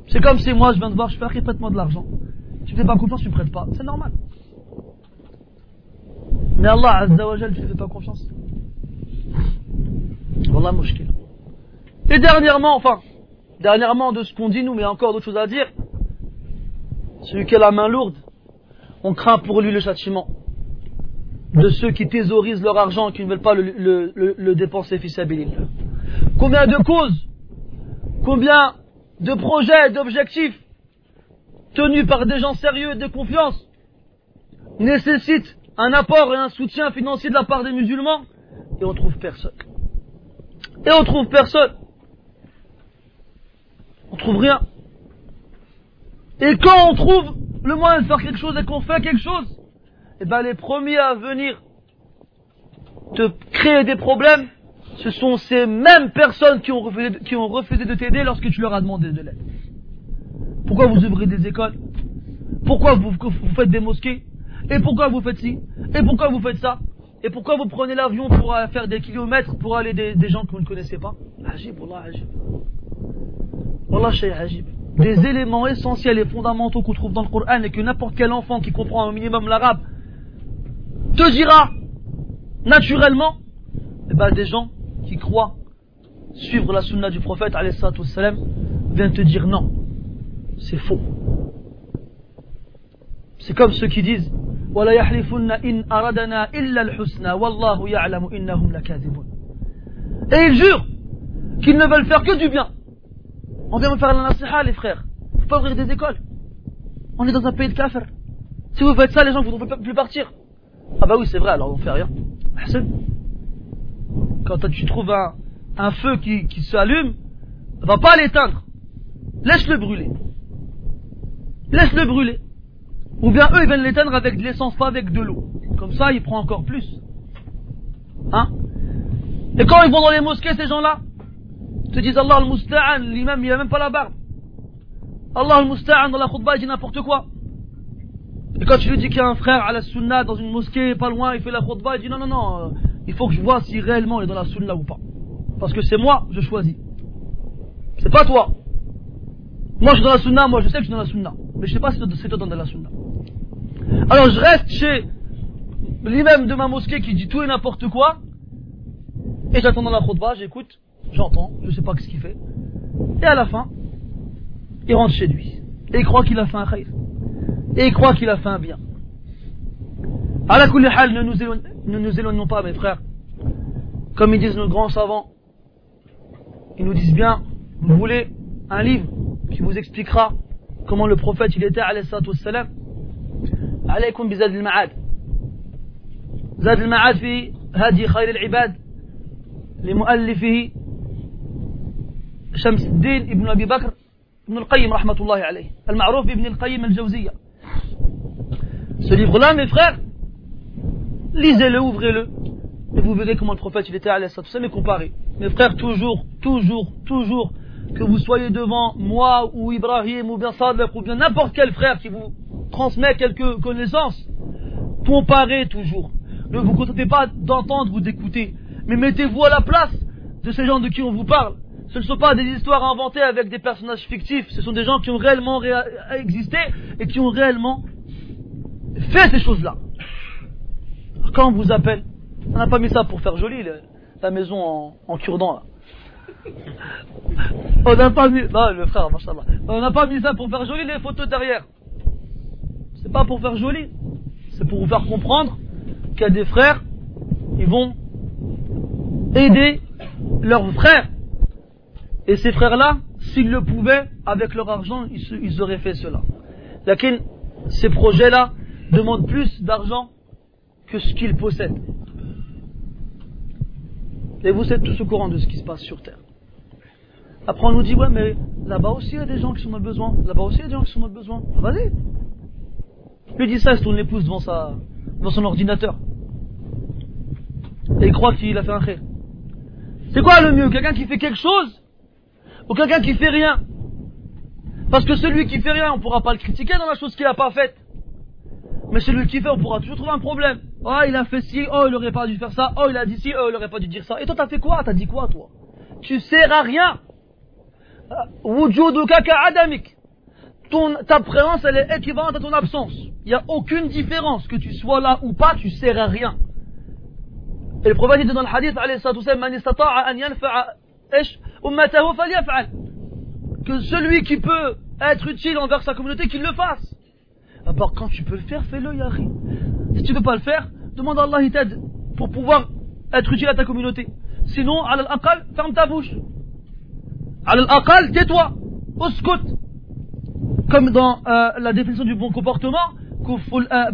C'est comme si moi, je viens de voir, je fais, prête-moi de l'argent. Tu ne fais pas confiance, tu me prêtes pas. C'est normal. Mais Allah Azza wa tu fais pas confiance. Wallah mushkil. Et dernièrement, enfin, dernièrement de ce qu'on dit nous, mais encore d'autres choses à dire, celui qui a la main lourde, on craint pour lui le châtiment de ceux qui thésaurisent leur argent et qui ne veulent pas le, dépenser fils Combien de causes, combien de projets, d'objectifs tenus par des gens sérieux et de confiance nécessitent un apport et un soutien financier de la part des musulmans et on trouve personne. Et on trouve personne on trouve rien. Et quand on trouve le moyen de faire quelque chose et qu'on fait quelque chose, eh ben les premiers à venir te créer des problèmes, ce sont ces mêmes personnes qui ont refusé, de t'aider lorsque tu leur as demandé de l'aide. Pourquoi vous ouvrez des écoles? Pourquoi vous, faites des mosquées? Et pourquoi vous faites ci? Et pourquoi vous faites ça? Et pourquoi vous prenez l'avion pour faire des kilomètres pour aller des, gens que vous ne connaissez pas? Ajib, Allah, ajib. Des éléments essentiels et fondamentaux qu'on trouve dans le Coran et que n'importe quel enfant qui comprend un minimum l'arabe te dira naturellement, eh ben, des gens qui croient suivre la sunna du prophète viennent te dire non, c'est faux. C'est comme ceux qui disent Et ils jurent qu'ils ne veulent faire que du bien. On vient me faire la nasiha, les frères. Faut pas ouvrir des écoles. On est dans un pays de kafir. Si vous faites ça, les gens ne voudront plus partir. Ah bah oui, c'est vrai, alors on fait rien. Quand tu trouves un, feu qui, qui s'allume, va pas l'éteindre. Laisse-le brûler. Laisse-le brûler. Ou bien eux, ils viennent l'éteindre avec de l'essence, pas avec de l'eau. Comme ça, il prend encore plus. Hein? Et quand ils vont dans les mosquées, ces gens-là, te disent Allah al-Musta'an, l'imam, il a même pas la barbe. Allah al-Musta'an, dans la khutbah, il dit n'importe quoi. Et quand tu lui dis qu'il y a un frère à la sunna dans une mosquée pas loin, il fait la khutbah, il dit non, non, non, euh, il faut que je vois si réellement il est dans la sunna ou pas. Parce que c'est moi, je choisis. C'est pas toi. Moi je suis dans la sunna, moi je sais que je suis dans la sunna. Mais je sais pas si c'est toi dans la sunna. Alors je reste chez l'imam de ma mosquée qui dit tout et n'importe quoi. Et j'attends dans la khutbah, j'écoute, j'entends, je sais pas ce qu'il fait. Et à la fin, il rentre chez lui. Et il croit qu'il a fait un khair. Et il croit qu'il a fait un bien. À la ne nous, ne nous éloignons pas, mes frères. Comme ils disent nos grands savants, ils nous disent bien, vous voulez un livre qui vous expliquera comment le prophète il était, alayhi salatu wassalam, عليكم بزاد المعاد زاد المعاد في هدي خير العباد لمؤلفه شمس الدين ابن أبي بكر ابن القيم رحمة الله عليه المعروف بابن القيم الجوزية Ce livre-là, mes frères, lisez-le, ouvrez-le, et vous verrez comment le prophète il était à l'aise, et comparé. Mes frères, toujours, toujours, toujours, que vous soyez devant moi ou Ibrahim ou bien Sadek ou bien n'importe quel frère qui vous transmet quelques connaissances, comparez toujours. Ne vous contentez pas d'entendre ou d'écouter, mais mettez-vous à la place de ces gens de qui on vous parle. Ce ne sont pas des histoires inventées avec des personnages fictifs, ce sont des gens qui ont réellement existé et qui ont réellement fait ces choses-là. Quand on vous appelle, on n'a pas mis ça pour faire joli, la maison en, en cure-dent, (laughs) On n'a pas mis, non, le frère, On n'a pas mis ça pour faire joli les photos derrière. C'est pas pour faire joli. C'est pour vous faire comprendre qu'il y a des frères, ils vont aider leurs frères. Et ces frères-là, s'ils le pouvaient, avec leur argent, ils, auraient fait cela. Lakin, ces projets-là demandent plus d'argent que ce qu'ils possèdent. Et vous êtes tous au courant de ce qui se passe sur Terre. Après, on nous dit, ouais, mais là-bas aussi, il y a des gens qui sont le besoin. Là-bas aussi, il y a des gens qui sont le besoin. Ah, vas-y. Lui dit ça, il se tourne les pouces devant, sa, devant son ordinateur. Et il croit qu'il a fait un khir. C'est quoi le mieux? Quelqu'un qui fait quelque chose? Ou quelqu'un qui fait rien Parce que celui qui fait rien, on pourra pas le critiquer dans la chose qu'il n'a pas faite. Mais celui qui fait, on pourra toujours trouver un problème. Oh, il a fait ci, oh, il aurait pas dû faire ça, oh, il a dit ci, oh, il aurait pas dû dire ça. Et toi, t'as fait quoi? T'as dit quoi, toi? Tu sers à rien. adamik. Ton, ta présence, elle est équivalente à ton absence. Il n'y a aucune différence. Que tu sois là ou pas, tu sers à rien. Et le prophète dit dans le hadith, que celui qui peut être utile envers sa communauté, qu'il le fasse. Alors quand tu peux le faire, fais-le, Yahri. Si tu ne peux pas le faire, demande à Allah, pour pouvoir être utile à ta communauté. Sinon, à l'aqal, ferme ta bouche. À l'aqal, tais-toi. Uskut. Comme dans euh, la définition du bon comportement, euh,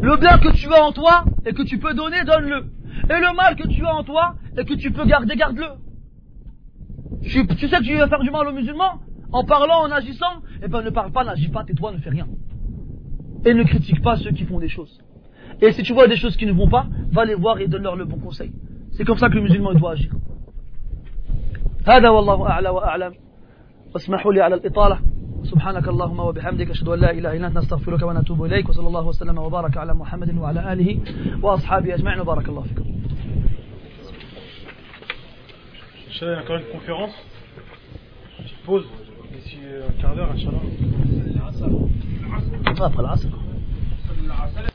Le bien que tu as en toi et que tu peux donner, donne-le. Et le mal que tu as en toi et que tu peux garder, garde-le. Tu, tu sais que tu vas faire du mal aux musulmans En parlant, en agissant Eh ben ne parle pas, n'agis pas, tais-toi, ne fais rien. Et ne critique pas ceux qui font des choses. Et si tu vois des choses qui ne vont pas, va les voir et donne-leur le bon conseil. C'est comme ça que le musulman doit agir. هذا والله أعلى وأعلم واسمحوا لي على الإطالة سبحانك اللهم وبحمدك أشهد أن لا إله إلا أنت نستغفرك ونتوب إليك وصلى الله وسلم وبارك على محمد وعلى آله وأصحابه أجمعين وبارك الله فيكم. A encore une conférence. Petite pause d'ici un quart d'heure, Inch'Allah. Après l'Asr.